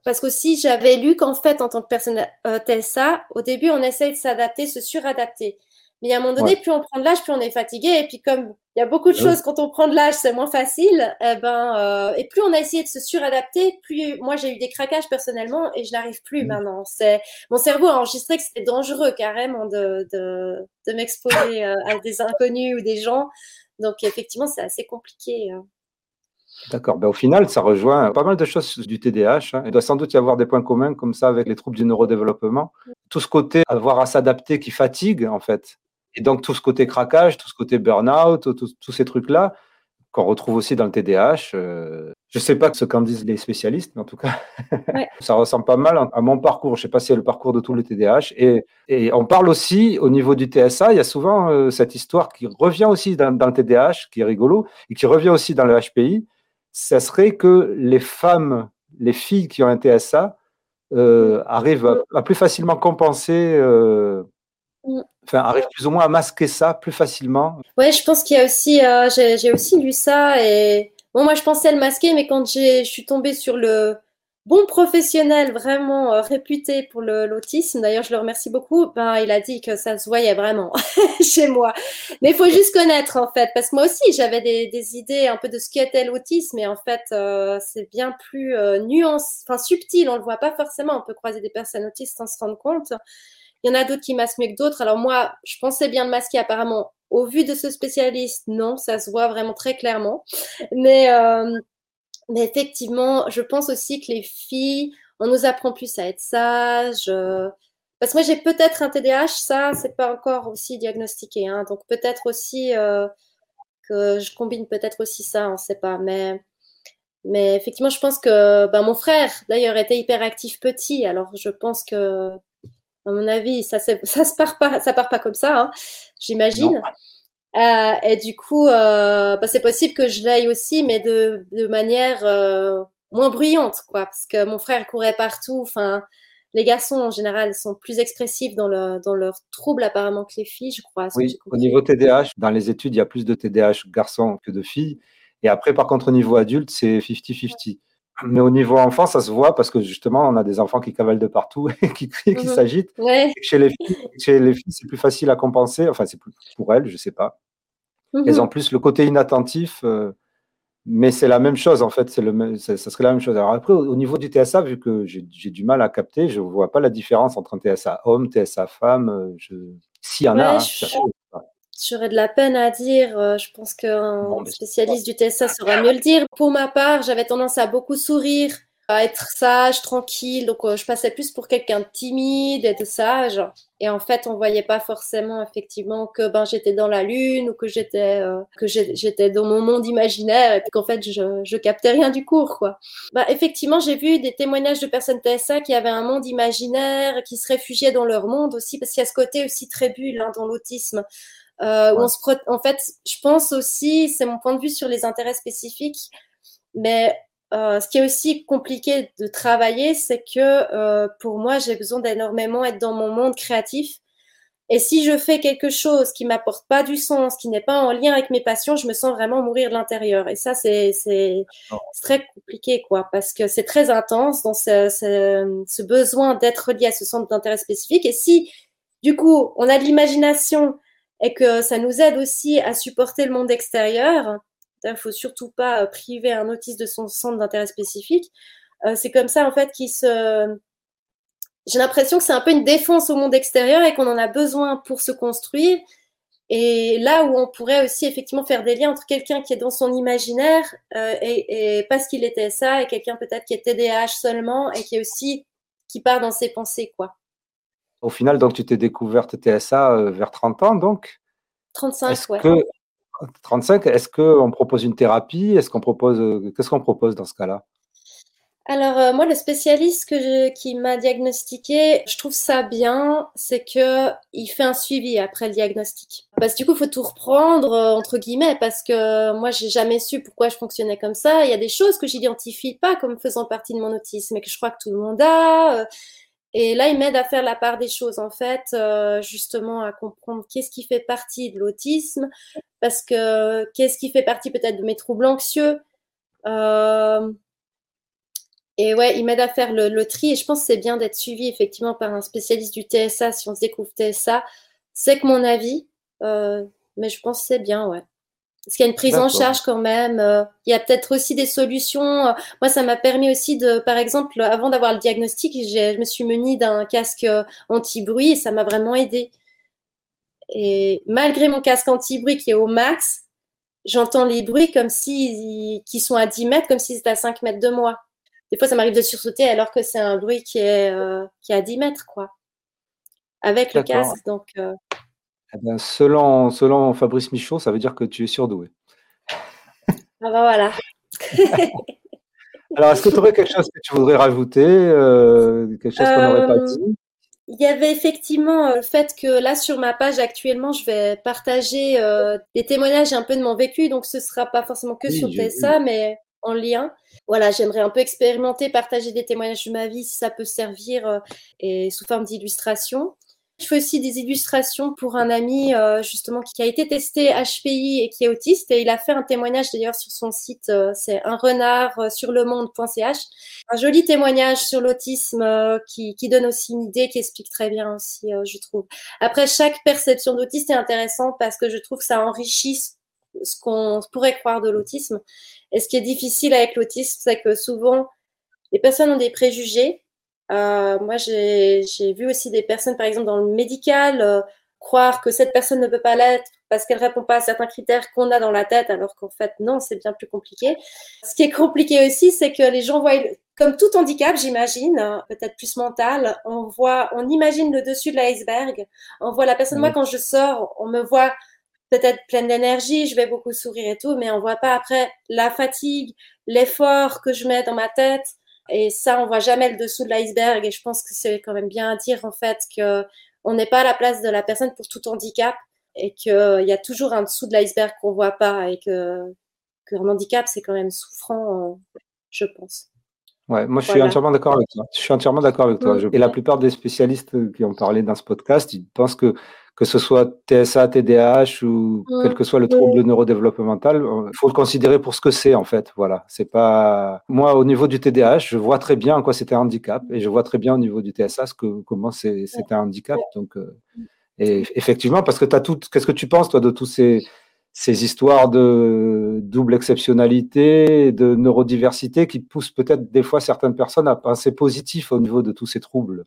S2: Parce qu'aussi, j'avais lu qu'en fait, en tant que personne TSA, au début, on essaye de s'adapter, se suradapter. Mais à un moment donné, plus on prend de l'âge, plus on est fatigué. Et puis comme il y a beaucoup de choses quand on prend de l'âge, c'est moins facile. Eh ben, euh, et plus on a essayé de se suradapter, plus moi j'ai eu des craquages personnellement et je n'arrive plus mmh. maintenant. C'est mon cerveau a enregistré que c'était dangereux carrément de, de, de m'exposer euh, à des inconnus ou des gens. Donc effectivement, c'est assez compliqué. Hein.
S4: D'accord. Ben, au final, ça rejoint pas mal de choses du TDAH. Hein. Il doit sans doute y avoir des points communs comme ça avec les troubles du neurodéveloppement. Tout ce côté avoir à s'adapter qui fatigue, en fait. Et donc, tout ce côté craquage, tout ce côté burn-out, tous ces trucs-là,
S1: qu'on retrouve aussi dans le TDAH. Euh, je ne sais pas ce qu'en disent les spécialistes, mais en tout cas, ça ressemble pas mal à mon parcours. Je ne sais pas si c'est le parcours de tous les TDAH. Et, et, on parle aussi au niveau du TSA, il y a souvent euh, cette histoire qui revient aussi dans, le TDAH, qui est rigolo, et qui revient aussi dans le HPI. Ça serait que les femmes, les filles qui ont un TSA, euh, arrivent à, plus facilement compenser mm. Enfin, arrive plus ou moins à masquer ça plus facilement.
S2: Ouais, je pense qu'il y a aussi, euh, j'ai aussi lu ça et bon, moi je pensais le masquer, mais quand je suis tombée sur le bon professionnel vraiment euh, réputé pour l'autisme, d'ailleurs je le remercie beaucoup, ben, il a dit que ça se voyait vraiment chez moi. Mais il faut juste connaître en fait, parce que moi aussi j'avais des, des, idées un peu de ce qu'était l'autisme, et en fait euh, c'est bien plus nuance, enfin subtil, on le voit pas forcément, on peut croiser des personnes autistes sans se rendre compte. Il y en a d'autres qui masquent mieux que d'autres. Alors moi, je pensais bien le masquer apparemment. Au vu de ce spécialiste, non, ça se voit vraiment très clairement. Mais, euh, effectivement, je pense aussi que les filles, on nous apprend plus à être sages. Euh, parce que moi, j'ai peut-être un TDAH, ça, c'est pas encore aussi diagnostiqué. Hein. donc peut-être aussi euh, que je combine peut-être aussi ça, on ne sait pas. Mais, mais effectivement, je pense que ben, mon frère, d'ailleurs, était hyperactif petit. Alors je pense que à mon avis, ça, ça se part pas, ça part pas comme ça, hein, j'imagine. Euh, et du coup, euh, bah, c'est possible que je l'aille aussi, mais de, de manière euh, moins bruyante, quoi, parce que mon frère courait partout. Enfin, les garçons en général sont plus expressifs dans, le, dans leurs troubles apparemment que les filles, je crois.
S1: Oui, au niveau TDAH, dans les études, il y a plus de TDAH garçons que de filles. Et après, par contre, au niveau adulte, c'est 50-50. Mais au niveau enfant, ça se voit parce que justement, on a des enfants qui cavalent de partout et qui crient, qui mhm. s'agitent. Chez les filles, chez les filles, c'est plus facile à compenser. Enfin, c'est plus pour elles, je sais pas. Mhm. Elles ont plus le côté inattentif, euh, mais c'est la même chose en fait. C'est le, ça serait la même chose. Alors après, au, niveau du TSA, vu que j'ai du mal à capter, je vois pas la différence entre un TSA homme, TSA femme. Euh, je... S'il y en a, hein,
S2: J'aurais de la peine à dire. Euh, je pense qu'un spécialiste du TSA saura mieux le dire. Pour ma part, j'avais tendance à beaucoup sourire, à être sage, tranquille. Donc, euh, je passais plus pour quelqu'un de timide et de sage. Et en fait, on voyait pas forcément effectivement que ben j'étais dans la lune ou que j'étais euh, que j'étais dans mon monde imaginaire et qu'en fait je, je captais rien du cours quoi. Bah, effectivement, j'ai vu des témoignages de personnes TSA qui avaient un monde imaginaire, qui se réfugiaient dans leur monde aussi parce qu'il y a ce côté aussi très bulle hein, dans l'autisme. Euh, on se en fait, je pense aussi, c'est mon point de vue sur les intérêts spécifiques, mais euh, ce qui est aussi compliqué de travailler, c'est que euh, pour moi, j'ai besoin d'énormément être dans mon monde créatif. Et si je fais quelque chose qui m'apporte pas du sens, qui n'est pas en lien avec mes passions, je me sens vraiment mourir de l'intérieur. Et ça, c'est très compliqué, quoi, parce que c'est très intense dans ce, ce, ce besoin d'être lié à ce centre d'intérêt spécifique. Et si, du coup, on a de l'imagination, et que ça nous aide aussi à supporter le monde extérieur. Il ne faut surtout pas euh, priver un autiste de son centre d'intérêt spécifique. Euh, c'est comme ça, en fait, qu'il se. J'ai l'impression que c'est un peu une défense au monde extérieur et qu'on en a besoin pour se construire. Et là où on pourrait aussi effectivement faire des liens entre quelqu'un qui est dans son imaginaire euh, et, et, parce qu'il était ça, et quelqu'un peut-être qui est TDAH seulement et qui est aussi qui part dans ses pensées, quoi.
S1: Au final, donc, tu t'es découverte TSA euh, vers 30 ans, donc
S2: 35, ouais.
S1: 35, est-ce qu'on propose une thérapie? Est-ce qu'on propose euh, Qu'est-ce qu'on propose dans ce cas-là?
S2: Alors euh, moi, le spécialiste que qui m'a diagnostiqué, je trouve ça bien, c'est que il fait un suivi après le diagnostic. Parce que du coup, il faut tout reprendre entre guillemets parce que moi, j'ai jamais su pourquoi je fonctionnais comme ça. Il y a des choses que j'identifie pas comme faisant partie de mon autisme, mais que je crois que tout le monde a. Et là, il m'aide à faire la part des choses, en fait, euh, justement à comprendre qu'est-ce qui fait partie de l'autisme, parce que qu'est-ce qui fait partie peut-être de mes troubles anxieux. Euh, et ouais, il m'aide à faire le, tri. Et je pense que c'est bien d'être suivi effectivement par un spécialiste du TSA si on se découvre TSA. C'est que mon avis, euh, mais je pense que c'est bien, ouais. Parce qu'il y a une prise en charge quand même. Euh, il y a peut-être aussi des solutions. Euh, moi, ça m'a permis aussi de, par exemple, avant d'avoir le diagnostic, je me suis munie d'un casque euh, anti-bruit et ça m'a vraiment aidé. Et malgré mon casque anti-bruit qui est au max, j'entends les bruits comme si qui sont à 10 mètres, comme si c'était à 5 mètres de moi. Des fois, ça m'arrive de sursauter alors que c'est un bruit qui est, qui est à 10 mètres, quoi. Avec le casque. Donc,
S1: eh ben, selon, selon Fabrice Michaud, ça veut dire que tu es surdoué.
S2: Ah bah voilà.
S5: Alors, est-ce que tu aurais quelque chose que tu voudrais rajouter euh, Quelque chose qu'on n'aurait pas euh, dit?
S2: il y avait effectivement euh, le fait que là sur ma page actuellement, je vais partager des témoignages un peu de mon vécu, donc ce sera pas forcément que sur TSA, mais en lien. Voilà, j'aimerais un peu expérimenter, partager des témoignages de ma vie si ça peut servir et sous forme d'illustration. Je fais aussi des illustrations pour un ami euh, justement qui a été testé HPI et qui est autiste et il a fait un témoignage d'ailleurs sur son site, euh, c'est un renard euh, sur le monde.ch. Un joli témoignage sur l'autisme qui, qui, donne aussi une idée, qui explique très bien aussi, je trouve. Après, chaque perception d'autiste est intéressante parce que je trouve que ça enrichit ce qu'on pourrait croire de l'autisme. Et ce qui est difficile avec l'autisme, c'est que souvent, les personnes ont des préjugés euh, moi, j'ai vu aussi des personnes, par exemple, dans le médical, euh, croire que cette personne ne peut pas l'être parce qu'elle répond pas à certains critères qu'on a dans la tête, alors qu'en fait, non, c'est bien plus compliqué. Ce qui est compliqué aussi, c'est que les gens voient, comme tout handicap, j'imagine, hein, peut-être plus mental, on voit, on imagine le dessus de l'iceberg. On voit la personne, moi, quand je sors, on me voit peut-être pleine d'énergie, je vais beaucoup sourire et tout, mais on voit pas après la fatigue, l'effort que je mets dans ma tête, et ça, on voit jamais le dessous de l'iceberg. Et je pense que c'est quand même bien à dire, en fait, que on n'est pas à la place de la personne pour tout handicap et qu'il y a toujours un dessous de l'iceberg qu'on voit pas et que qu'un handicap, c'est quand même souffrant, euh, je pense.
S5: Ouais, moi je suis entièrement d'accord avec toi. Je suis entièrement d'accord avec toi. Et la plupart des spécialistes qui ont parlé dans ce podcast, ils pensent que que ce soit TSA, TDAH ou mmh. quel que soit le trouble neurodéveloppemental, il faut le considérer pour ce que c'est en fait. Voilà, c'est pas moi au niveau du TDAH, je vois très bien en quoi c'était un handicap et je vois très bien au niveau du TSA ce que comment c'est un handicap. Donc euh, et effectivement parce que tu as tout qu'est-ce que tu penses toi de tous ces ces histoires de double exceptionnalité, de neurodiversité qui poussent peut-être des fois certaines personnes à penser positif au niveau de tous ces troubles?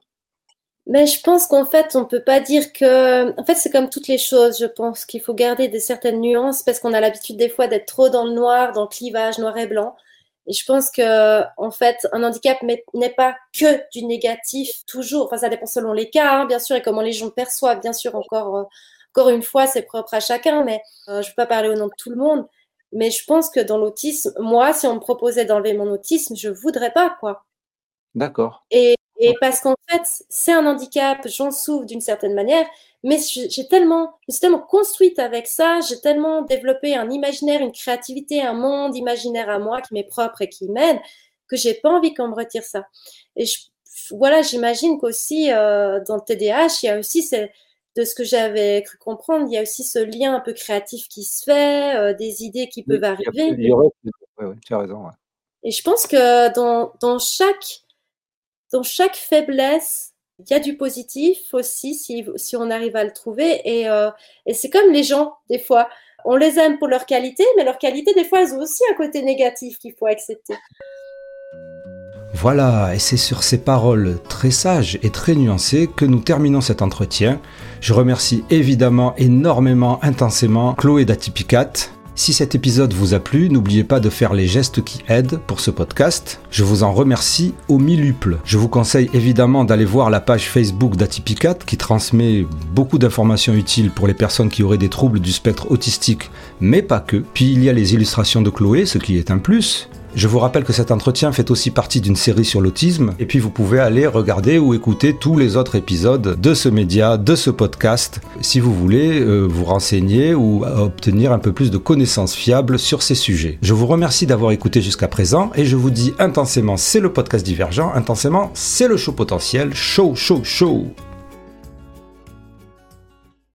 S2: Mais je pense qu'en fait, on peut pas dire que. En fait, c'est comme toutes les choses. Je pense qu'il faut garder des certaines nuances parce qu'on a l'habitude des fois d'être trop dans le noir, dans le clivage noir et blanc. Et je pense que, en fait, un handicap n'est pas que du négatif toujours. Enfin, ça dépend selon les cas, hein, bien sûr, et comment les gens perçoivent. Bien sûr, encore, euh, encore une fois, c'est propre à chacun. Mais euh, je ne peux pas parler au nom de tout le monde. Mais je pense que dans l'autisme, moi, si on me proposait d'enlever mon autisme, je voudrais pas, quoi.
S5: D'accord.
S2: Et et parce qu'en fait, c'est un handicap, j'en souffre d'une certaine manière, mais j'ai tellement, je suis tellement construite avec ça, j'ai tellement développé un imaginaire, une créativité, un monde imaginaire à moi qui m'est propre et qui m'aide, que j'ai pas envie qu'on me retire ça. Et voilà, j'imagine qu'aussi euh, dans le TDAH, il y a aussi de ce que j'avais cru comprendre, il y a aussi ce lien un peu créatif qui se fait, euh, des idées qui peuvent arriver.
S5: tu as raison.
S2: Et je pense que dans, dans chaque dans chaque faiblesse, il y a du positif aussi si, on arrive à le trouver. Et, euh, et c'est comme les gens, des fois. On les aime pour leur qualité, mais leur qualité, des fois, elles ont aussi un côté négatif qu'il faut accepter.
S1: Voilà, et c'est sur ces paroles très sages et très nuancées que nous terminons cet entretien. Je remercie évidemment énormément, intensément Chloé d'Atypicat si cet épisode vous a plu, n'oubliez pas de faire les gestes qui aident pour ce podcast. Je vous en remercie au miluple. Je vous conseille évidemment d'aller voir la page Facebook d'Atypicat qui transmet beaucoup d'informations utiles pour les personnes qui auraient des troubles du spectre autistique, mais pas que. Puis il y a les illustrations de Chloé, ce qui est un plus. Je vous rappelle que cet entretien fait aussi partie d'une série sur l'autisme, et puis vous pouvez aller regarder ou écouter tous les autres épisodes de ce média, de ce podcast, si vous voulez euh, vous renseigner ou obtenir un peu plus de connaissances fiables sur ces sujets. Je vous remercie d'avoir écouté jusqu'à présent, et je vous dis intensément, c'est le podcast divergent, intensément, c'est le show potentiel, show, show, show